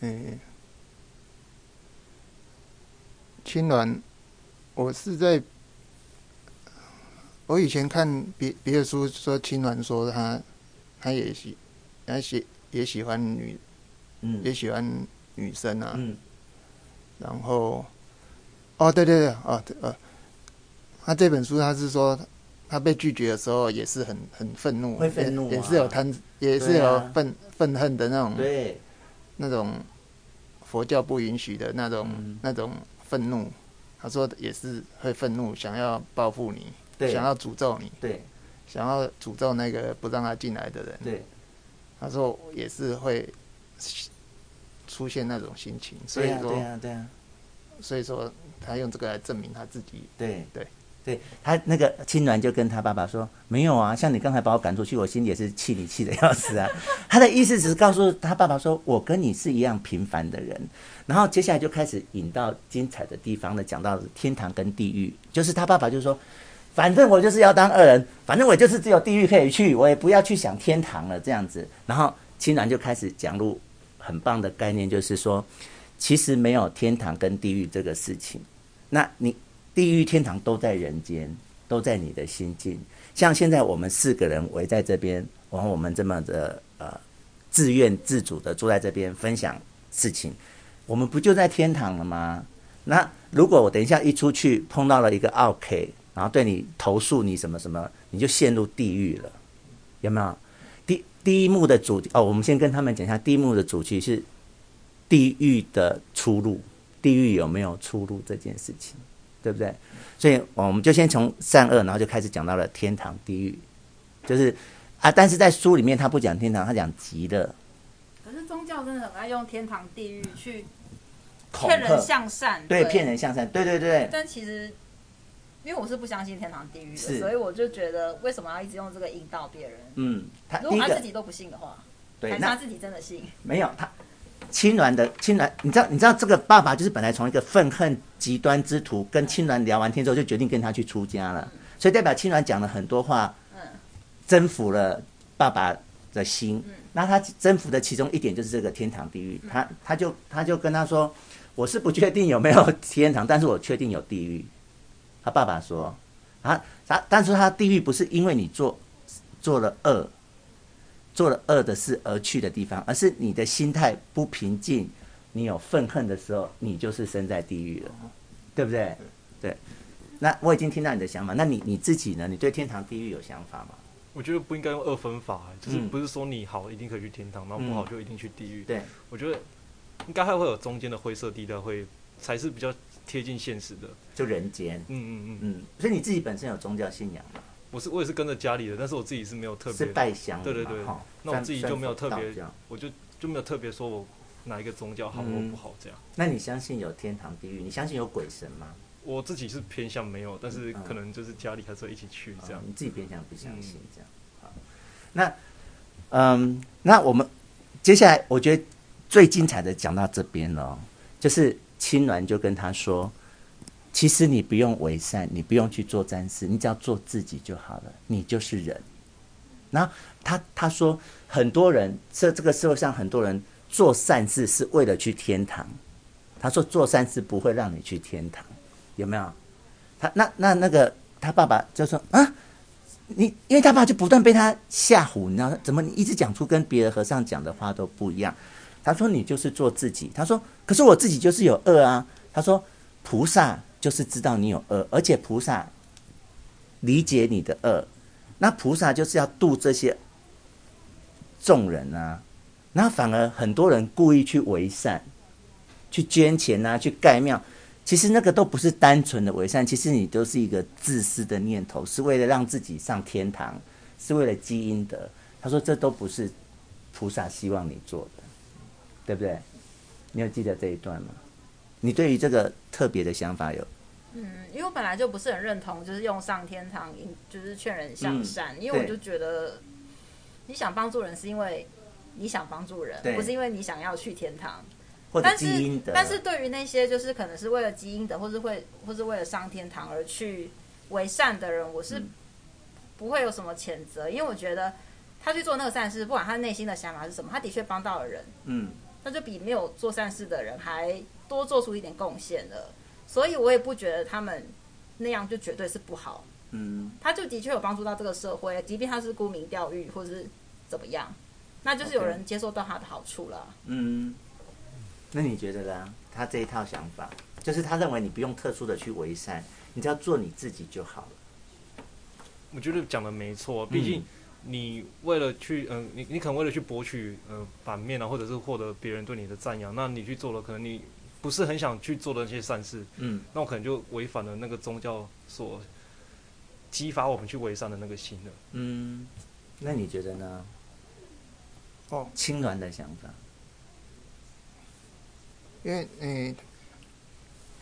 Speaker 4: 嗯，青鸾，我是在。我以前看别别的书说青鸾说他，他也喜，他喜也喜欢女，嗯，也喜欢女生啊，嗯，然后，哦，对对对，哦，呃，他这本书他是说他被拒绝的时候也是很很愤怒，
Speaker 1: 会愤怒，啊，
Speaker 4: 也是有贪，也是有愤愤恨的那种，
Speaker 1: 对，
Speaker 4: 那种佛教不允许的那种，嗯，那种愤怒，他说也是会愤怒，想要报复你。想要诅咒你，
Speaker 1: 对，
Speaker 4: 想要诅咒那个不让他进来的人，
Speaker 1: 对。
Speaker 4: 他说也是会出现那种心情，所以说，
Speaker 1: 对啊，对啊，
Speaker 4: 所以说他用这个来证明他自己，
Speaker 1: 对
Speaker 4: 对。
Speaker 1: 对他那个青鸾就跟他爸爸说：“没有啊，像你刚才把我赶出去，我心里也是气你气的要死啊。”他的意思只是告诉他爸爸说：“我跟你是一样平凡的人。”然后接下来就开始引到精彩的地方了，讲到天堂跟地狱。就是他爸爸就说：“反正我就是要当恶人，反正我就是只有地狱可以去，我也不要去想天堂了。”这样子，然后青鸾就开始讲入很棒的概念，就是说，其实没有天堂跟地狱这个事情。那你。地狱、天堂都在人间，都在你的心境。像现在我们四个人围在这边，然后我们这么的呃自愿自主的坐在这边分享事情，我们不就在天堂了吗？那如果我等一下一出去碰到了一个奥 k，然后对你投诉你什么什么，你就陷入地狱了，有没有？第第一幕的主题哦，我们先跟他们讲一下，第一幕的主题是地狱的出路，地狱有没有出路这件事情。对不对？所以我们就先从善恶，然后就开始讲到了天堂、地狱，就是啊，但是在书里面他不讲天堂，他讲极乐。
Speaker 2: 可是宗教真的很爱用天堂、地狱去骗人向善，
Speaker 1: 对，骗人向善，对对对。
Speaker 2: 但其实，因为我是不相信天堂、地狱的，所以我就觉得为什么要一直用这个引导别人？
Speaker 1: 嗯，他
Speaker 2: 如果他自己都不信的话，
Speaker 1: 对，
Speaker 2: 还是他自己真的信？
Speaker 1: 没有他。青鸾的青鸾，你知道你知道这个爸爸就是本来从一个愤恨极端之徒，跟青鸾聊完天之后，就决定跟他去出家了。所以代表青鸾讲了很多话，征服了爸爸的心。那他征服的其中一点就是这个天堂地狱。他他就他就跟他说：“我是不确定有没有天堂，但是我确定有地狱。”他爸爸说：“啊，他但是他地狱不是因为你做做了恶。”做了恶的事而去的地方，而是你的心态不平静，你有愤恨的时候，你就是身在地狱了，对不对？对。那我已经听到你的想法，那你你自己呢？你对天堂地狱有想法吗？
Speaker 3: 我觉得不应该用二分法，就是不是说你好一定可以去天堂，然后不好就一定去地狱。
Speaker 1: 对，
Speaker 3: 我觉得应该还会有中间的灰色地带，会才是比较贴近现实的，
Speaker 1: 就人间。嗯
Speaker 3: 嗯嗯
Speaker 1: 嗯。所以你自己本身有宗教信仰吗？
Speaker 3: 我是我也是跟着家里的，但是我自己是没有特别
Speaker 1: 是拜香，
Speaker 3: 对对对。那我自己就没有特别，我就就没有特别说我哪一个宗教好或不好这样。
Speaker 1: 那你相信有天堂地狱？你相信有鬼神吗？
Speaker 3: 我自己是偏向没有，但是可能就是家里还是会一起去这样。
Speaker 1: 你自己偏向不相信这样。好，那嗯，那我们接下来我觉得最精彩的讲到这边了，就是青鸾就跟他说。其实你不用为善，你不用去做善事，你只要做自己就好了，你就是人。然后他他说，很多人这这个社会上很多人做善事是为了去天堂。他说做善事不会让你去天堂，有没有？他那那那个他爸爸就说啊，你因为他爸就不断被他吓唬，你知道怎么你一直讲出跟别的和尚讲的话都不一样。他说你就是做自己。他说可是我自己就是有恶啊。他说菩萨。就是知道你有恶，而且菩萨理解你的恶，那菩萨就是要度这些众人啊，那反而很多人故意去为善，去捐钱啊，去盖庙，其实那个都不是单纯的为善，其实你都是一个自私的念头，是为了让自己上天堂，是为了积阴德。他说这都不是菩萨希望你做的，对不对？你有记得这一段吗？你对于这个特别的想法有？
Speaker 2: 嗯，因为我本来就不是很认同，就是用上天堂，就是劝人向善。嗯、因为我就觉得，你想帮助人是因为你想帮助人，不是因为你想要去天堂。但是，但是对于那些就是可能是为了基因的，或是会，或是为了上天堂而去为善的人，我是不会有什么谴责，因为我觉得他去做那个善事，不管他内心的想法是什么，他的确帮到了人。嗯，那就比没有做善事的人还。多做出一点贡献了，所以我也不觉得他们那样就绝对是不好。嗯，他就的确有帮助到这个社会，即便他是沽名钓誉或者是怎么样，那就是有人接受到他的好处了。
Speaker 1: 嗯，那你觉得呢？他这一套想法，就是他认为你不用特殊的去为善，你只要做你自己就好了。
Speaker 3: 我觉得讲的没错，毕竟你为了去，嗯、呃，你你可能为了去博取呃版面啊，或者是获得别人对你的赞扬，那你去做了，可能你。不是很想去做的那些善事，嗯，那我可能就违反了那个宗教所激发我们去为善的那个心了。
Speaker 1: 嗯，那你觉得呢？
Speaker 4: 哦，
Speaker 1: 青鸾的想法，
Speaker 4: 因为嗯，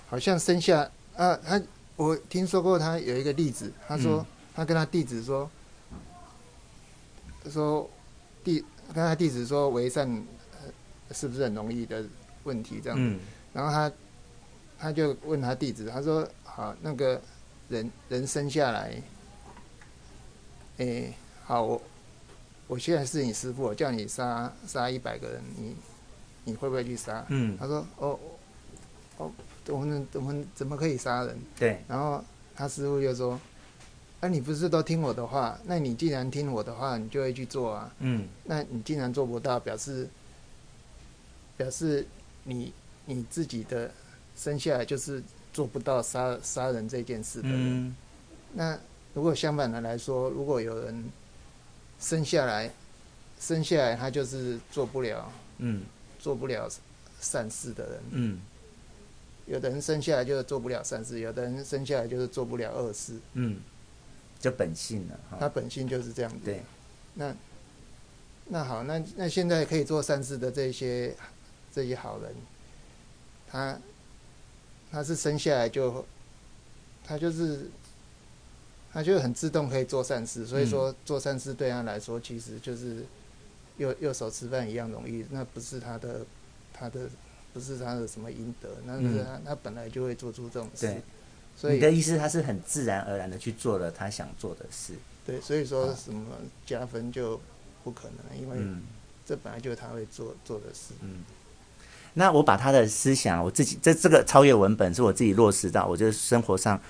Speaker 4: 好像生下啊，他我听说过他有一个例子，他说、嗯、他跟他弟子说，他说弟跟他弟子说为善、呃、是不是很容易的问题这样子，嗯、然后他他就问他弟子，他说好那个人人生下来，哎好我。我现在是你师傅，我叫你杀杀一百个人，你你会不会去杀？嗯，他说哦哦，我们我们怎么可以杀人？
Speaker 1: 对。
Speaker 4: 然后他师傅就说：“那、啊、你不是都听我的话？那你既然听我的话，你就会去做啊。嗯。那你既然做不到，表示表示你你自己的生下来就是做不到杀杀人这件事的人。嗯。那如果相反的来说，如果有人。生下来，生下来他就是做不了，嗯，做不了善事的人，嗯。有的人生下来就是做不了善事，有的人生下来就是做不了恶事，
Speaker 1: 嗯，就本性了。
Speaker 4: 他本性就是这样子。
Speaker 1: 对。
Speaker 4: 那，那好，那那现在可以做善事的这些这些好人，他他是生下来就，他就是。他就很自动可以做善事，所以说做善事对他来说其实就是右右手吃饭一样容易。那不是他的他的不是他的什么阴德，那是他他本来就会做出这种事。
Speaker 1: 对，所以你的意思他是很自然而然的去做了他想做的事。
Speaker 4: 对，所以说什么加分就不可能，因为这本来就是他会做做的事。
Speaker 1: 嗯，那我把他的思想，我自己这这个超越文本是我自己落实到，我觉得生活上。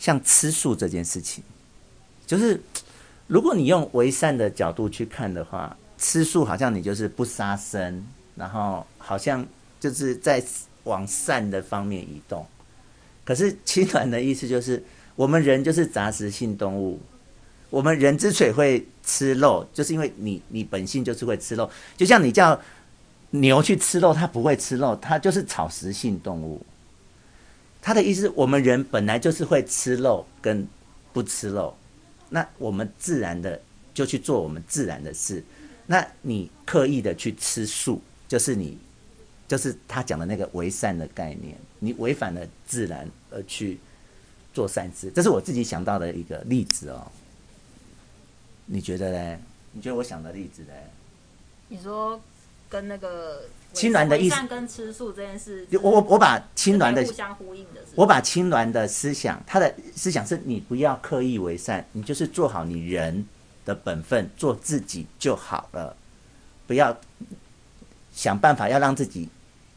Speaker 1: 像吃素这件事情，就是如果你用为善的角度去看的话，吃素好像你就是不杀生，然后好像就是在往善的方面移动。可是青鸾的意思就是，我们人就是杂食性动物，我们人之所以会吃肉，就是因为你你本性就是会吃肉。就像你叫牛去吃肉，它不会吃肉，它就是草食性动物。他的意思，我们人本来就是会吃肉跟不吃肉，那我们自然的就去做我们自然的事。那你刻意的去吃素，就是你，就是他讲的那个为善的概念，你违反了自然而去做善事。这是我自己想到的一个例子哦。你觉得呢？你觉得我想的例子呢？
Speaker 2: 你说跟那个。
Speaker 1: 青鸾的意思
Speaker 2: 跟吃素这件事，
Speaker 1: 我我我把青鸾的
Speaker 2: 互相呼应的，
Speaker 1: 我把青鸾的思想，他的思想是你不要刻意为善，你就是做好你人的本分，做自己就好了，不要想办法要让自己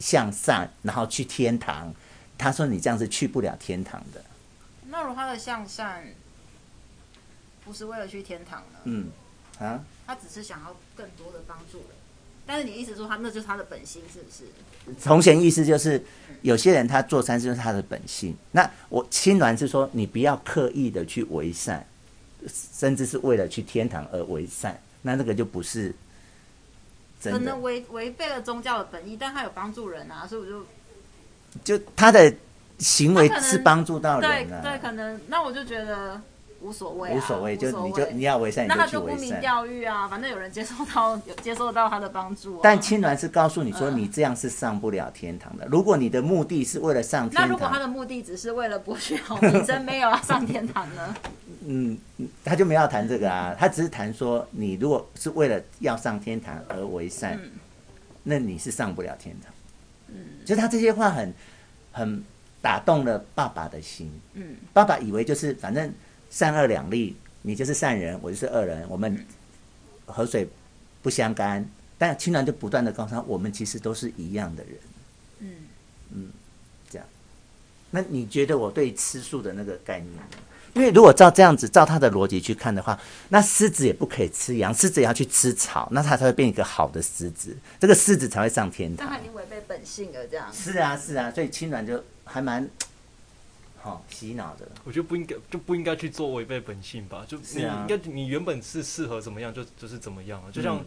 Speaker 1: 向善，然后去天堂。他说你这样是去不了天堂的。
Speaker 2: 那如果他的向善不是为了去天堂呢？嗯，啊，他只是想要更多的帮助人。但是你意思说他那就是他的本心，是不是？
Speaker 1: 从前意思就是，有些人他做善事就是他的本性。那我青鸾是说，你不要刻意的去为善，甚至是为了去天堂而为善，那那个就不是。
Speaker 2: 可能违违背了宗教的本意，但他有帮助人啊，所以我就
Speaker 1: 就他的行为是帮助到人啊。
Speaker 2: 对对，可能那我就觉得。无所谓、啊，
Speaker 1: 无所谓，就你就你要为善，
Speaker 2: 那他就沽名钓誉啊，反正有人接受到，有接受到他的帮助、啊。
Speaker 1: 但青鸾是告诉你说，你这样是上不了天堂的。嗯、如果你的目的是为了上天堂，
Speaker 2: 那如果他的目的只是为了博取好名声，没有要上天堂呢？
Speaker 1: 嗯，他就没有谈这个啊，他只是谈说，你如果是为了要上天堂而为善，嗯、那你是上不了天堂。嗯，就他这些话很很打动了爸爸的心。嗯，爸爸以为就是反正。善恶两立，你就是善人，我就是恶人，我们河水不相干。但青鸾就不断的告诉他，我们其实都是一样的人。嗯嗯，这样。那你觉得我对吃素的那个概念？因为如果照这样子，照他的逻辑去看的话，那狮子也不可以吃羊，狮子也要去吃草，那它才会变一个好的狮子，这个狮子才会上天堂。
Speaker 2: 那已经违背本性了，这样。
Speaker 1: 是啊是啊，所以青鸾就还蛮。好、哦、洗脑的，
Speaker 3: 我觉得不应该就不应该去做违背本性吧？就你应该、啊、你原本是适合怎么样就就是怎么样啊？就像、嗯、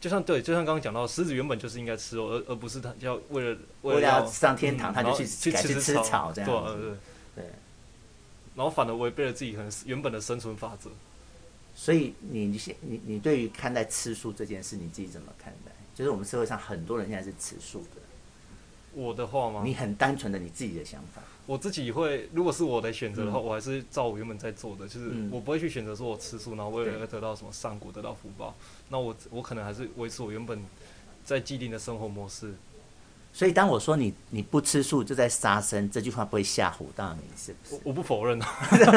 Speaker 3: 就像对，就像刚刚讲到，狮子原本就是应该吃肉，而而不是它要为了为了，
Speaker 1: 要上天堂，他就去
Speaker 3: 去
Speaker 1: 去吃草
Speaker 3: 这样。对，然后反而违背了自己可能原本的生存法则。
Speaker 1: 所以你你现你你对于看待吃素这件事，你自己怎么看待？就是我们社会上很多人现在是吃素的。
Speaker 3: 我的话吗？
Speaker 1: 你很单纯的你自己的想法。
Speaker 3: 我自己会，如果是我的选择的话，嗯、我还是照我原本在做的，就是我不会去选择说我吃素，然后为了要得到什么善果、得到福报。那我我可能还是维持我原本在既定的生活模式。
Speaker 1: 所以当我说你你不吃素就在杀生，这句话不会吓唬到你，是不是？
Speaker 3: 我，我不否认啊，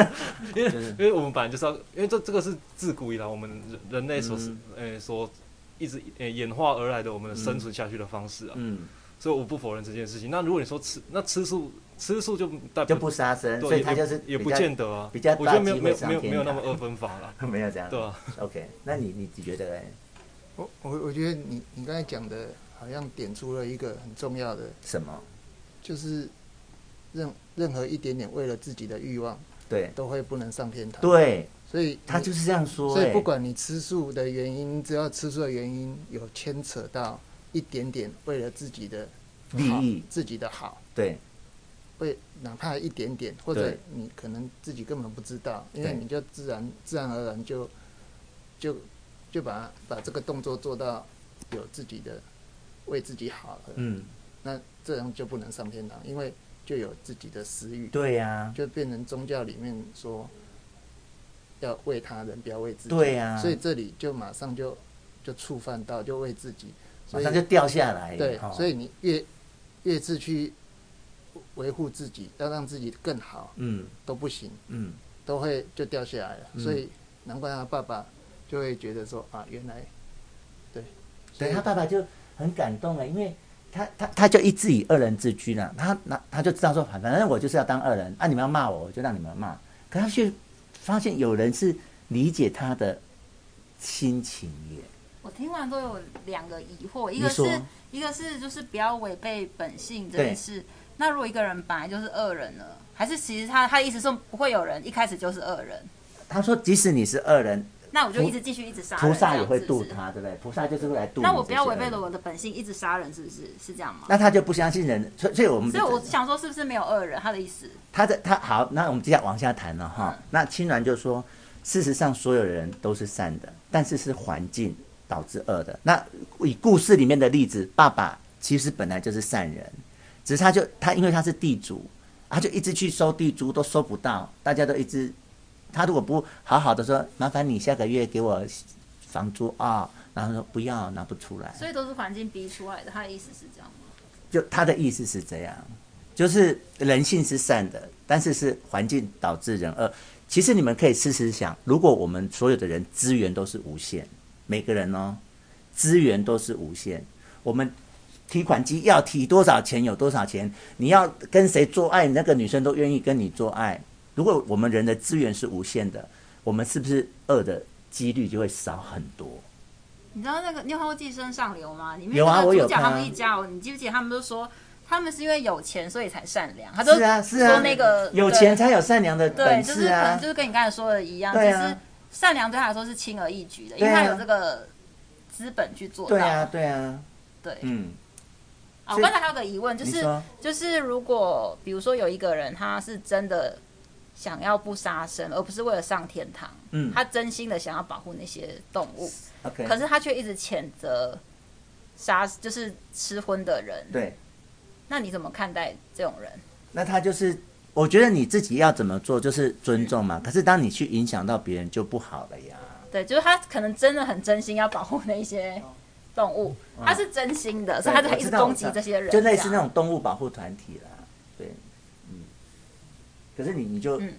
Speaker 3: 因为、就是、因为我们本来就是要，因为这这个是自古以来我们人人类所是呃、嗯欸、所一直呃演化而来的我们的生存下去的方式啊。嗯。所以我不否认这件事情。那如果你说吃那吃素吃素就代表
Speaker 1: 就不杀生，所以他就是
Speaker 3: 也不见得啊。
Speaker 1: 比较
Speaker 3: 我觉得没有没有没有没有那么二分法了，
Speaker 1: 没有这样。
Speaker 3: 对啊。
Speaker 1: OK，那你你你觉得嘞？
Speaker 4: 我我我觉得你你刚才讲的。好像点出了一个很重要的
Speaker 1: 什么，
Speaker 4: 就是任任何一点点为了自己的欲望，
Speaker 1: 对，
Speaker 4: 都会不能上天堂。
Speaker 1: 对，
Speaker 4: 所以
Speaker 1: 他就是这样说。
Speaker 4: 所以不管你吃素的原因，只要吃素的原因有牵扯到一点点为了自己的
Speaker 1: 利益、
Speaker 4: 自己的好，
Speaker 1: 对，
Speaker 4: 会哪怕一点点，或者你可能自己根本不知道，因为你就自然自然而然就就就把把这个动作做到有自己的。为自己好了，嗯，那这样就不能上天堂，因为就有自己的私欲，
Speaker 1: 对呀、啊，
Speaker 4: 就变成宗教里面说要为他人，不要为自己，
Speaker 1: 对呀、啊，
Speaker 4: 所以这里就马上就就触犯到，就为自己，
Speaker 1: 马上就掉下来，
Speaker 4: 对，所以你越越是去维护自己，要让自己更好，嗯，都不行，嗯，都会就掉下来了，嗯、所以难怪他爸爸就会觉得说啊，原来，对，
Speaker 1: 对他爸爸就。很感动了，因为他他他就一直以二人自居了，他那他就知道说，反正我就是要当二人啊，你们要骂我，我就让你们骂。可他却发现有人是理解他的心情耶。
Speaker 2: 我听完都有两个疑惑，一个是一个是就是不要违背本性这件事。那如果一个人本来就是恶人呢？还是其实他他的意思说不会有人一开始就是恶人？
Speaker 1: 他说即使你是恶人。
Speaker 2: 那我就一直继续一直杀
Speaker 1: 人，菩萨也会度他，对不对？菩萨就是会来度。
Speaker 2: 那我不要违背了我的本性，一直杀人，是不是？是这样吗？
Speaker 1: 那他就不相信人，所以所以我们
Speaker 2: 所以我想说，是不是没有恶人？他的意思。
Speaker 1: 他的他好，那我们接下来往下谈了哈。嗯、那青鸾就说，事实上所有人都是善的，但是是环境导致恶的。那以故事里面的例子，爸爸其实本来就是善人，只是他就他因为他是地主，他就一直去收地租，都收不到，大家都一直。他如果不好好的说，麻烦你下个月给我房租啊、哦，然后说不要，拿不出来。
Speaker 2: 所以都是环境逼出来的。他的意思是这样吗？
Speaker 1: 就他的意思是这样，就是人性是善的，但是是环境导致人恶。其实你们可以试试想，如果我们所有的人资源都是无限，每个人哦，资源都是无限，我们提款机要提多少钱有多少钱，你要跟谁做爱，那个女生都愿意跟你做爱。如果我们人的资源是无限的，我们是不是恶的几率就会少很多？
Speaker 2: 你知道那个《你有看过《寄生上流》吗？里面
Speaker 1: 有啊，我有看。
Speaker 2: 他们一家，你记不记得他们都说他们是因为有钱所以才善良？他都是啊，是啊，说那个
Speaker 1: 有钱才有善良的本事啊。
Speaker 2: 对，就是可能就是跟你刚才说的一样，其实善良对他来说是轻而易举的，因为他有这个资本去做到。
Speaker 1: 对啊，对啊，
Speaker 2: 对，嗯。啊，我刚才还有个疑问，就是就是如果比如说有一个人他是真的。想要不杀生，而不是为了上天堂。嗯，他真心的想要保护那些动物。
Speaker 1: OK，
Speaker 2: 可是他却一直谴责杀，就是吃荤的人。
Speaker 1: 对，
Speaker 2: 那你怎么看待这种人？
Speaker 1: 那他就是，我觉得你自己要怎么做，就是尊重嘛。可是当你去影响到别人，就不好了呀。
Speaker 2: 对，就是他可能真的很真心要保护那些动物，他是真心的，所以他就一直攻击这些人，
Speaker 1: 就类似那种动物保护团体啦。可是你你就，嗯、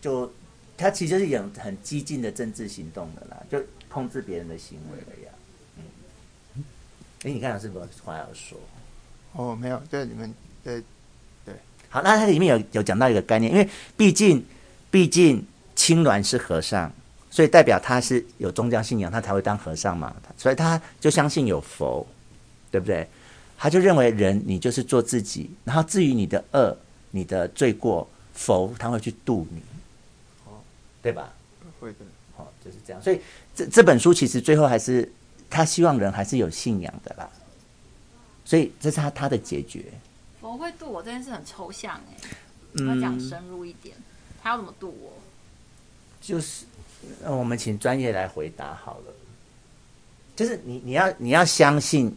Speaker 1: 就他其实是有很激进的政治行动的啦，就控制别人的行为了呀。嗯，哎，你看老师有没有话要说？
Speaker 4: 哦，没有，对你们，对对。
Speaker 1: 好，那它里面有有讲到一个概念，因为毕竟毕竟青鸾是和尚，所以代表他是有宗教信仰，他才会当和尚嘛。所以他就相信有佛，对不对？他就认为人你就是做自己，然后至于你的恶、你的罪过。佛他会去度你，哦，对吧？
Speaker 4: 会的，
Speaker 1: 好、哦，就是这样。所以这这本书其实最后还是他希望人还是有信仰的啦。所以这是他他的解决。
Speaker 2: 佛会度我这件事很抽象哎，要讲深入一点。他要怎么度我？
Speaker 1: 就是，我们请专业来回答好了。就是你你要你要相信，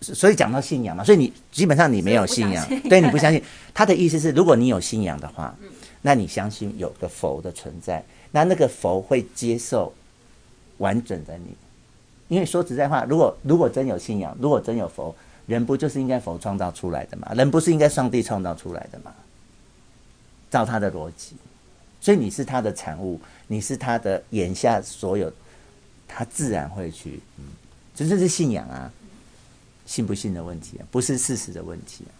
Speaker 1: 所以讲到信仰嘛，所以你基本上你没有信仰，对，你不相信。他的意思是，如果你有信仰的话，那你相信有个佛的存在，那那个佛会接受完整的你。因为说实在话，如果如果真有信仰，如果真有佛，人不就是应该佛创造出来的吗？人不是应该上帝创造出来的吗？照他的逻辑，所以你是他的产物，你是他的眼下所有，他自然会去，嗯，这就是信仰啊，信不信的问题啊，不是事实的问题啊。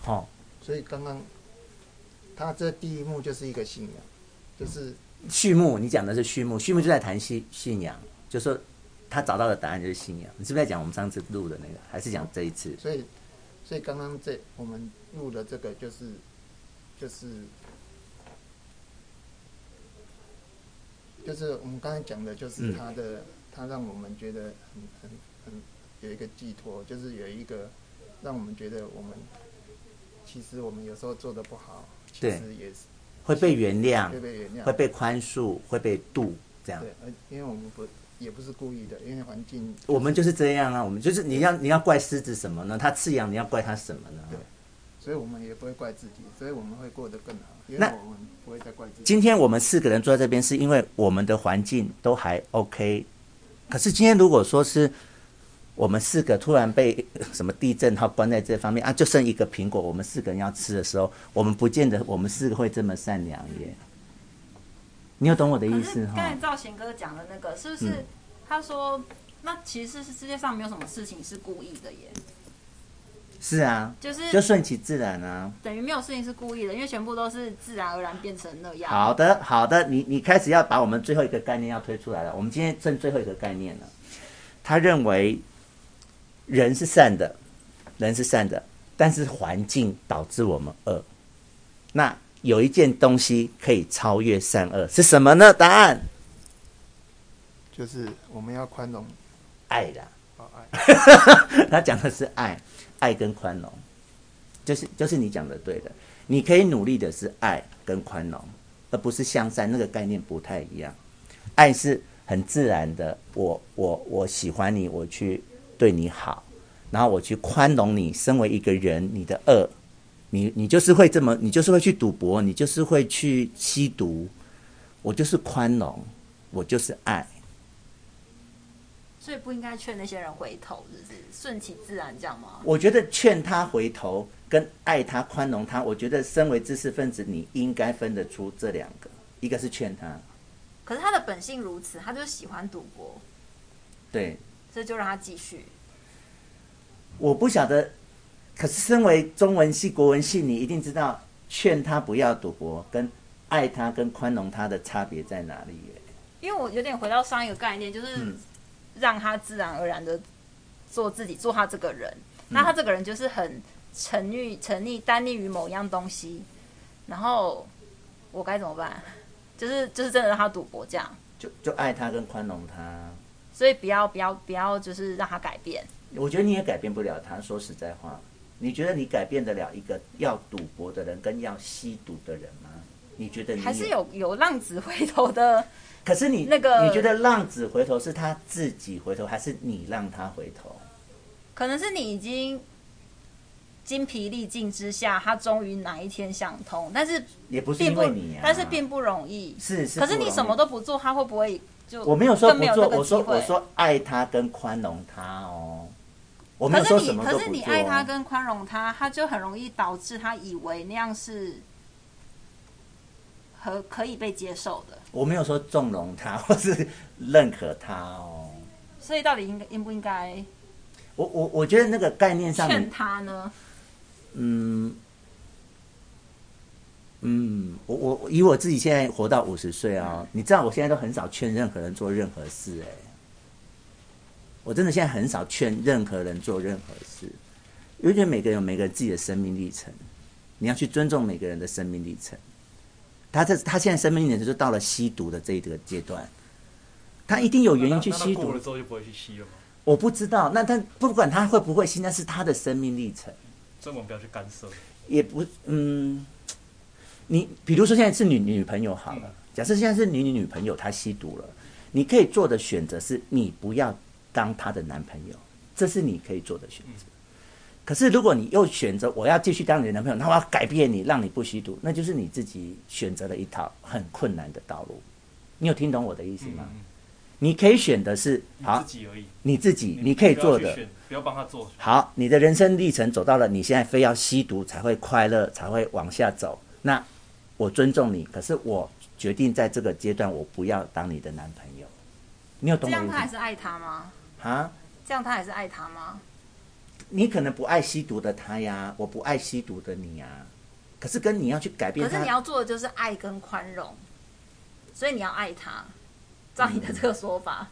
Speaker 1: 好、哦，
Speaker 4: 所以刚刚他这第一幕就是一个信仰，就是
Speaker 1: 序幕，你讲的是序幕，序幕就在谈信信仰。就说他找到的答案就是信仰。你是不是在讲我们上次录的那个，还是讲这一次？
Speaker 4: 所以，所以刚刚这我们录的这个就是，就是，就是我们刚才讲的，就是他的，嗯、他让我们觉得很很很有一个寄托，就是有一个让我们觉得我们其实我们有时候做的不好，其实也是
Speaker 1: 会被原谅，
Speaker 4: 会被原谅，
Speaker 1: 会被宽恕，会被度这样。
Speaker 4: 对，因为我们不。也不是故意的，因为环境。
Speaker 1: 我们就是这样啊，我们就是你要你要怪狮子什么呢？它刺痒，你要怪它什么呢？
Speaker 4: 对，所以我们也不会怪自己，所以我们会过得更好。因为我们不会再怪自己。
Speaker 1: 今天我们四个人坐在这边，是因为我们的环境都还 OK。可是今天如果说是我们四个突然被 什么地震，他关在这方面啊，就剩一个苹果，我们四个人要吃的时候，我们不见得我们四个会这么善良耶。你有懂我的意思哈？
Speaker 2: 刚才兆贤哥讲的那个，是不是、嗯？他说：“那其实是世界上没有什么事情是故意的耶。”
Speaker 1: 是啊，
Speaker 2: 就是
Speaker 1: 就顺其自然啊。
Speaker 2: 等于没有事情是故意的，因为全部都是自然而然变成那样。
Speaker 1: 好的，好的，你你开始要把我们最后一个概念要推出来了。我们今天剩最后一个概念了。他认为人是善的，人是善的，但是环境导致我们恶。那有一件东西可以超越善恶，是什么呢？答案
Speaker 4: 就是我们要宽容，
Speaker 1: 爱的。
Speaker 4: 哦，爱。
Speaker 1: 他讲的是爱，爱跟宽容，就是就是你讲的对的。你可以努力的是爱跟宽容，而不是向善。那个概念不太一样。爱是很自然的，我我我喜欢你，我去对你好，然后我去宽容你。身为一个人，你的恶。你你就是会这么，你就是会去赌博，你就是会去吸毒，我就是宽容，我就是爱，
Speaker 2: 所以不应该劝那些人回头，就是顺其自然这样吗？
Speaker 1: 我觉得劝他回头跟爱他、宽容他，我觉得身为知识分子，你应该分得出这两个，一个是劝他，
Speaker 2: 可是他的本性如此，他就喜欢赌博，
Speaker 1: 对，
Speaker 2: 所以就让他继续。
Speaker 1: 我不晓得。可是，身为中文系、国文系，你一定知道劝他不要赌博，跟爱他、跟宽容他的差别在哪里耶？
Speaker 2: 因为我有点回到上一个概念，就是让他自然而然的做自己，做他这个人。嗯、那他这个人就是很沉溺、沉溺、单溺于某样东西，然后我该怎么办？就是就是真的让他赌博这样，
Speaker 1: 就就爱他跟宽容他，
Speaker 2: 所以不要不要不要，就是让他改变。
Speaker 1: 我觉得你也改变不了他，说实在话。你觉得你改变得了一个要赌博的人跟要吸毒的人吗？你觉得你
Speaker 2: 还是有有浪子回头的？
Speaker 1: 可是你那个，你觉得浪子回头是他自己回头，还是你让他回头？
Speaker 2: 可能是你已经精疲力尽之下，他终于哪一天想通，但是
Speaker 1: 也不是因为你啊，
Speaker 2: 但是并不容易。
Speaker 1: 是是，
Speaker 2: 可是你什么都不做，他会不会就
Speaker 1: 我没有说不做，我说我说爱他跟宽容他哦。可是你，
Speaker 2: 可是你爱他跟宽容他，他就很容易导致他以为那样是和可以被接受的。
Speaker 1: 我没有说纵容他或是认可他哦。
Speaker 2: 所以到底应该应不应该？
Speaker 1: 我我我觉得那个概念上
Speaker 2: 劝他呢？
Speaker 1: 嗯嗯，我我以我自己现在活到五十岁啊，你知道我现在都很少劝任何人做任何事哎、欸。我真的现在很少劝任何人做任何事，因为觉得每个人有每个人自己的生命历程，你要去尊重每个人的生命历程。他这他现在生命历程就到了吸毒的这一个阶段，他一定有原因去吸毒。
Speaker 3: 过了之后就不会去吸了吗？
Speaker 1: 我不知道，那他不管他会不会吸，那是他的生命历程。
Speaker 3: 所以我们不要去干涉。
Speaker 1: 也不，嗯，你比如说现在是你女朋友好了，假设现在是你女朋友她吸毒了，你可以做的选择是你不要当她的男朋友，这是你可以做的选择。可是如果你又选择我要继续当你的男朋友，那我要改变你，让你不吸毒，那就是你自己选择了一条很困难的道路。你有听懂我的意思吗？你可以选的是好自己而已，你自己你可以做的，
Speaker 3: 不要帮他做。
Speaker 1: 好，你的人生历程走到了，你现在非要吸毒才会快乐，才会往下走。那我尊重你，可是我决定在这个阶段，我不要当你的男朋友。你有懂我？
Speaker 2: 这样他还是爱他吗？
Speaker 1: 啊？
Speaker 2: 这样他还是爱他吗？
Speaker 1: 你可能不爱吸毒的他呀，我不爱吸毒的你呀。可是跟你要去改变，
Speaker 2: 可是你要做的就是爱跟宽容，所以你要爱他。照你的这个说法，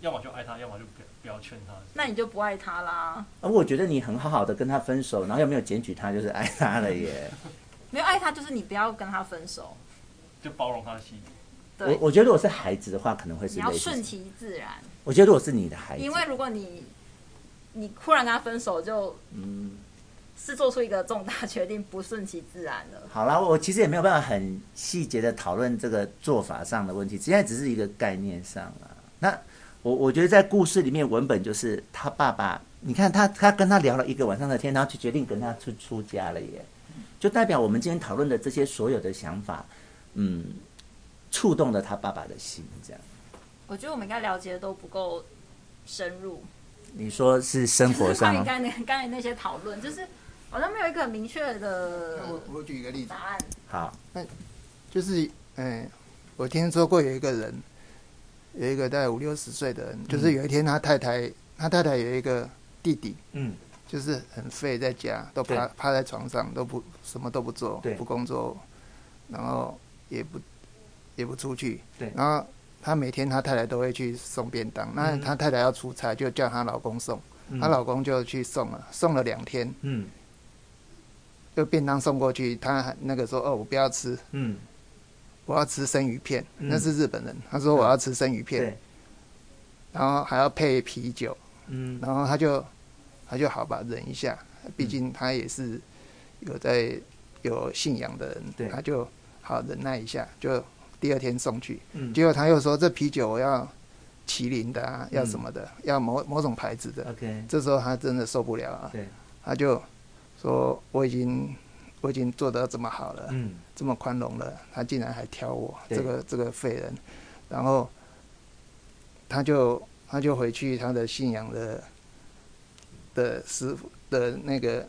Speaker 3: 要么就爱他，要么就不不要劝他。
Speaker 2: 那你就不爱他啦。
Speaker 1: 而我觉得你很好好的跟他分手，然后又没有检举他，就是爱他了耶。
Speaker 2: 没有爱他，就是你不要跟他分手，
Speaker 3: 就包容他的心。
Speaker 1: 我我觉得如果是孩子的话，可能会是你
Speaker 2: 要顺其自然。
Speaker 1: 我觉得如果是你的孩子，
Speaker 2: 因为如果你你忽然跟他分手，就嗯。是做出一个重大决定，不顺其自然的。
Speaker 1: 好啦，我其实也没有办法很细节的讨论这个做法上的问题，现在只是一个概念上啊。那我我觉得在故事里面，文本就是他爸爸，你看他他跟他聊了一个晚上的天，然后就决定跟他出出家了耶，就代表我们今天讨论的这些所有的想法，嗯，触动了他爸爸的心，这样。
Speaker 2: 我觉得我们应该了解的都不够深入。
Speaker 1: 你说是生活上？
Speaker 2: 刚才那刚才那些讨论就是。好像没有一个很明确的。
Speaker 4: 我我举一个例子。
Speaker 2: 答案。
Speaker 1: 好，
Speaker 4: 那就是，嗯、欸，我听说过有一个人，有一个大概五六十岁的人，嗯、就是有一天他太太，他太太有一个弟弟，嗯，就是很废，在家都趴对。趴在床上，都不什么都不做，对。不工作，然后也不也不出去，对，然后他每天他太太都会去送便当，嗯、那他太太要出差就叫她老公送，她、嗯、老公就去送了，送了两天，嗯。就便当送过去，他那个说：“哦，我不要吃，嗯，我要吃生鱼片。嗯”那是日本人，他说：“我要吃生鱼片。”然后还要配啤酒，嗯，然后他就他就好吧，忍一下，毕竟他也是有在有信仰的人，对，他就好忍耐一下，就第二天送去。嗯，结果他又说：“这啤酒我要麒麟的啊，要什么的，要某某种牌子的。”OK，这时候他真的受不了啊，对，他就。说我已经我已经做得这么好了，嗯，这么宽容了，他竟然还挑我这个这个废人，然后他就他就回去他的信仰的的师傅的那个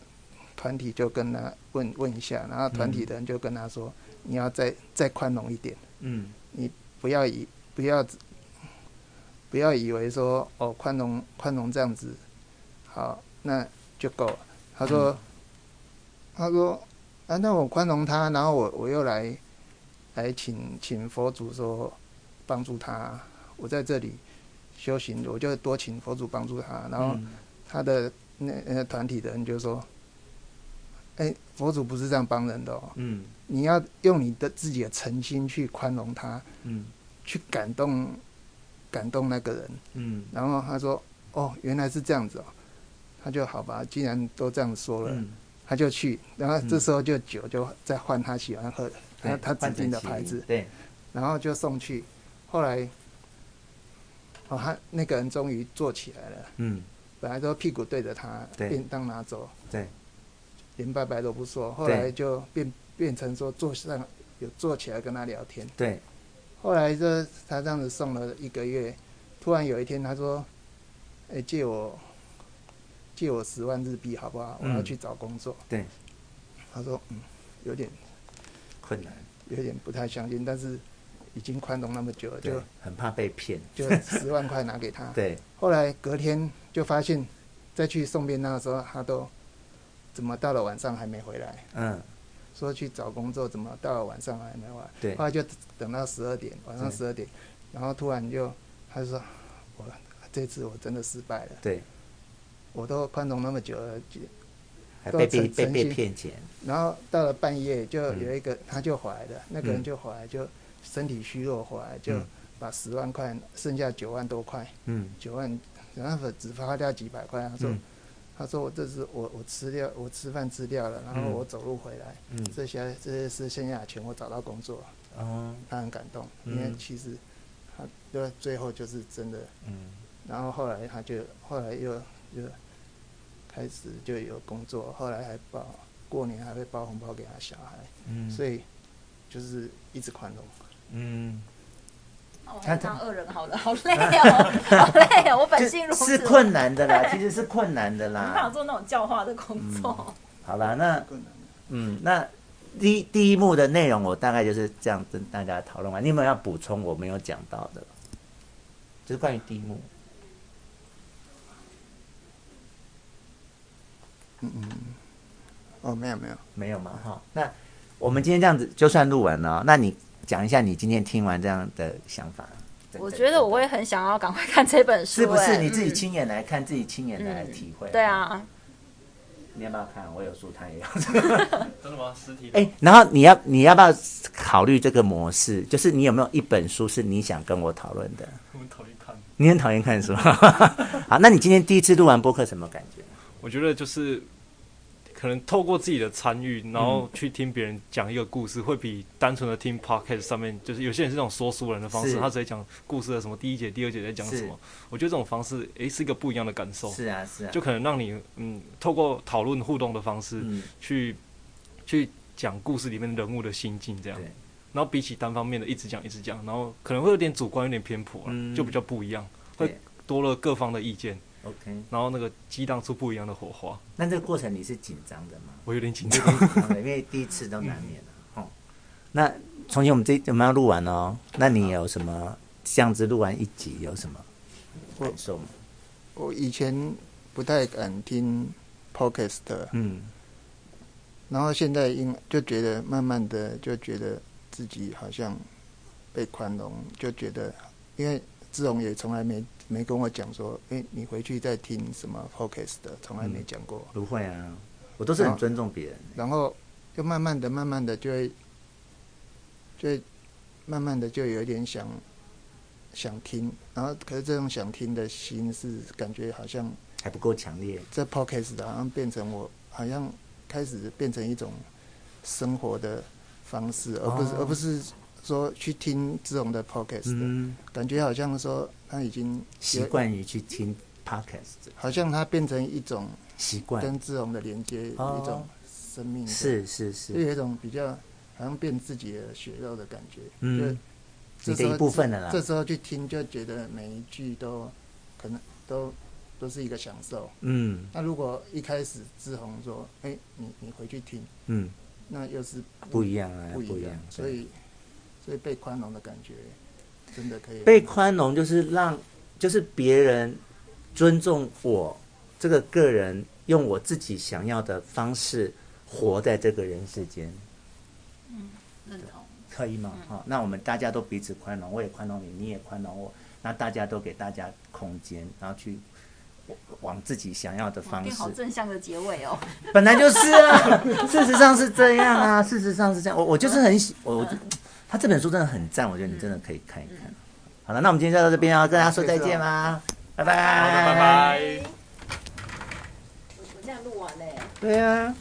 Speaker 4: 团体就跟他问问一下，然后团体的人就跟他说，嗯、你要再再宽容一点，嗯，你不要以不要不要以为说哦宽容宽容这样子好那就够了，他说。嗯他说：“啊，那我宽容他，然后我我又来，来请请佛祖说帮助他。我在这里修行，我就多请佛祖帮助他。然后他的那那团体的人就说：‘哎、欸，佛祖不是这样帮人的哦。嗯，你要用你的自己的诚心去宽容他，嗯，去感动感动那个人。嗯，然后他说：‘哦，原来是这样子哦。’他就好吧，既然都这样说了。嗯”他就去，然后这时候就酒就再换他喜欢喝的，他他指定的牌子，对，然后就送去。后来，哦，他那个人终于坐起来了，嗯，本来都屁股对着他，便当拿走，对，连拜拜都不说。后来就变变成说坐上有坐起来跟他聊天，对。后来就他这样子送了一个月，突然有一天他说：“哎，借我。”借我十万日币好不好？我要去找工作。嗯、对，他说嗯，有点困难，有点不太相信，但是已经宽容那么久了，就
Speaker 1: 很怕被骗，
Speaker 4: 就 十万块拿给他。
Speaker 1: 对，
Speaker 4: 后来隔天就发现，再去送便当的时候，他都怎么到了晚上还没回来？嗯，说去找工作，怎么到了晚上还没回来？对，后来就等到十二点，晚上十二点，然后突然就他就说，我这次我真的失败了。对。我都宽容那么久了，
Speaker 1: 还被被被被骗钱。
Speaker 4: 然后到了半夜，就有一个他就回来了，那个人就回来，就身体虚弱回来，就把十万块剩下九万多块，嗯，九万然后只发掉几百块。他说他说我这是我我吃掉我吃饭吃掉了，然后我走路回来，嗯，这些这些是剩下的钱，我找到工作，哦，他很感动，因为其实他就最后就是真的，嗯，然后后来他就后来又又开始就有工作，后来还包过年还会包红包给他小孩，嗯，所以就是一直宽容，嗯。
Speaker 2: 他当恶人好了，好累哦，好累哦。我本性如此，
Speaker 1: 是困难的啦，其实是困难的啦。
Speaker 2: 没办法做那种教化的工作。
Speaker 1: 嗯、好了，那嗯，那第一第一幕的内容，我大概就是这样跟大家讨论完。你有没有要补充我没有讲到的？就是关于第一幕。
Speaker 4: 嗯嗯。哦，没有没有
Speaker 1: 没有嘛哈。那我们今天这样子就算录完了，那你。讲一下你今天听完这样的想法。
Speaker 2: 我觉得我会很想要赶快看这本书。
Speaker 1: 是不是你自己亲眼来看，嗯、自己亲眼来体会？
Speaker 2: 对啊。
Speaker 1: 你要不要看？我有书，他也有。
Speaker 3: 真的吗？实体？
Speaker 1: 哎，然后你要你要不要考虑这个模式？就是你有没有一本书是你想跟我讨论的？
Speaker 3: 我很讨厌看。
Speaker 1: 你很讨厌看书。好，那你今天第一次录完播客什么感觉？
Speaker 3: 我觉得就是。可能透过自己的参与，然后去听别人讲一个故事，嗯、会比单纯的听 podcast 上面，就是有些人是这种说书人的方式，他直接讲故事的什么第一节、第二节在讲什么。我觉得这种方式，诶、欸，是一个不一样的感受。
Speaker 1: 是啊，是啊，
Speaker 3: 就可能让你嗯，透过讨论互动的方式，嗯、去去讲故事里面人物的心境这样。然后比起单方面的一直讲一直讲，然后可能会有点主观、有点偏颇，嗯、就比较不一样，会多了各方的意见。
Speaker 1: OK，
Speaker 3: 然后那个激荡出不一样的火花。
Speaker 1: 那这个过程你是紧张的吗？
Speaker 3: 我有点紧张，
Speaker 1: 因为第一次都难免了。嗯、哦，那重新我们这我们要录完哦。那你有什么这样子录完一集有什么感受吗？
Speaker 4: 我，我以前不太敢听 Podcast，嗯，然后现在因就觉得慢慢的就觉得自己好像被宽容，就觉得因为志宏也从来没。没跟我讲说，哎、欸，你回去再听什么 Podcast 的，从来没讲过、嗯。
Speaker 1: 不会啊，我都是很尊重别人。
Speaker 4: 然后，就慢慢的、慢慢的就会，就会慢慢的就有一点想想听。然后，可是这种想听的心是感觉好像
Speaker 1: 还不够强烈。
Speaker 4: 这 Podcast 的好像变成我，好像开始变成一种生活的方式，而不是，哦、而不是。说去听这种的 podcast，嗯，感觉好像说他已经
Speaker 1: 习惯于去听 podcast，
Speaker 4: 好像他变成一种
Speaker 1: 习惯，
Speaker 4: 跟志宏的连接，一种生命，
Speaker 1: 是是是，
Speaker 4: 就有一种比较好像变自己的血肉的感觉，
Speaker 1: 嗯，就这一部分的啦。
Speaker 4: 这时候去听，就觉得每一句都可能都都是一个享受，嗯。那如果一开始志宏说，哎，你你回去听，嗯，那又是
Speaker 1: 不一样啊，
Speaker 4: 不一样，所以。所以被宽容的感觉，真的可以。
Speaker 1: 被宽容就是让，就是别人尊重我这个个人，用我自己想要的方式活在这个人世间。
Speaker 2: 嗯，认同。
Speaker 1: 可以吗？好、嗯，那我们大家都彼此宽容，我也宽容你，你也宽容我，那大家都给大家空间，然后去往自己想要的方式。
Speaker 2: 好正向的结尾哦。
Speaker 1: 本来就是啊，事实上是这样啊，事实上是这样。我我就是很喜我。嗯他这本书真的很赞，我觉得你真的可以看一看。好了，那我们今天就到这边啊，跟大家说再见啦，拜拜，
Speaker 3: 拜拜。
Speaker 2: 我这样录完嘞。
Speaker 1: 对呀。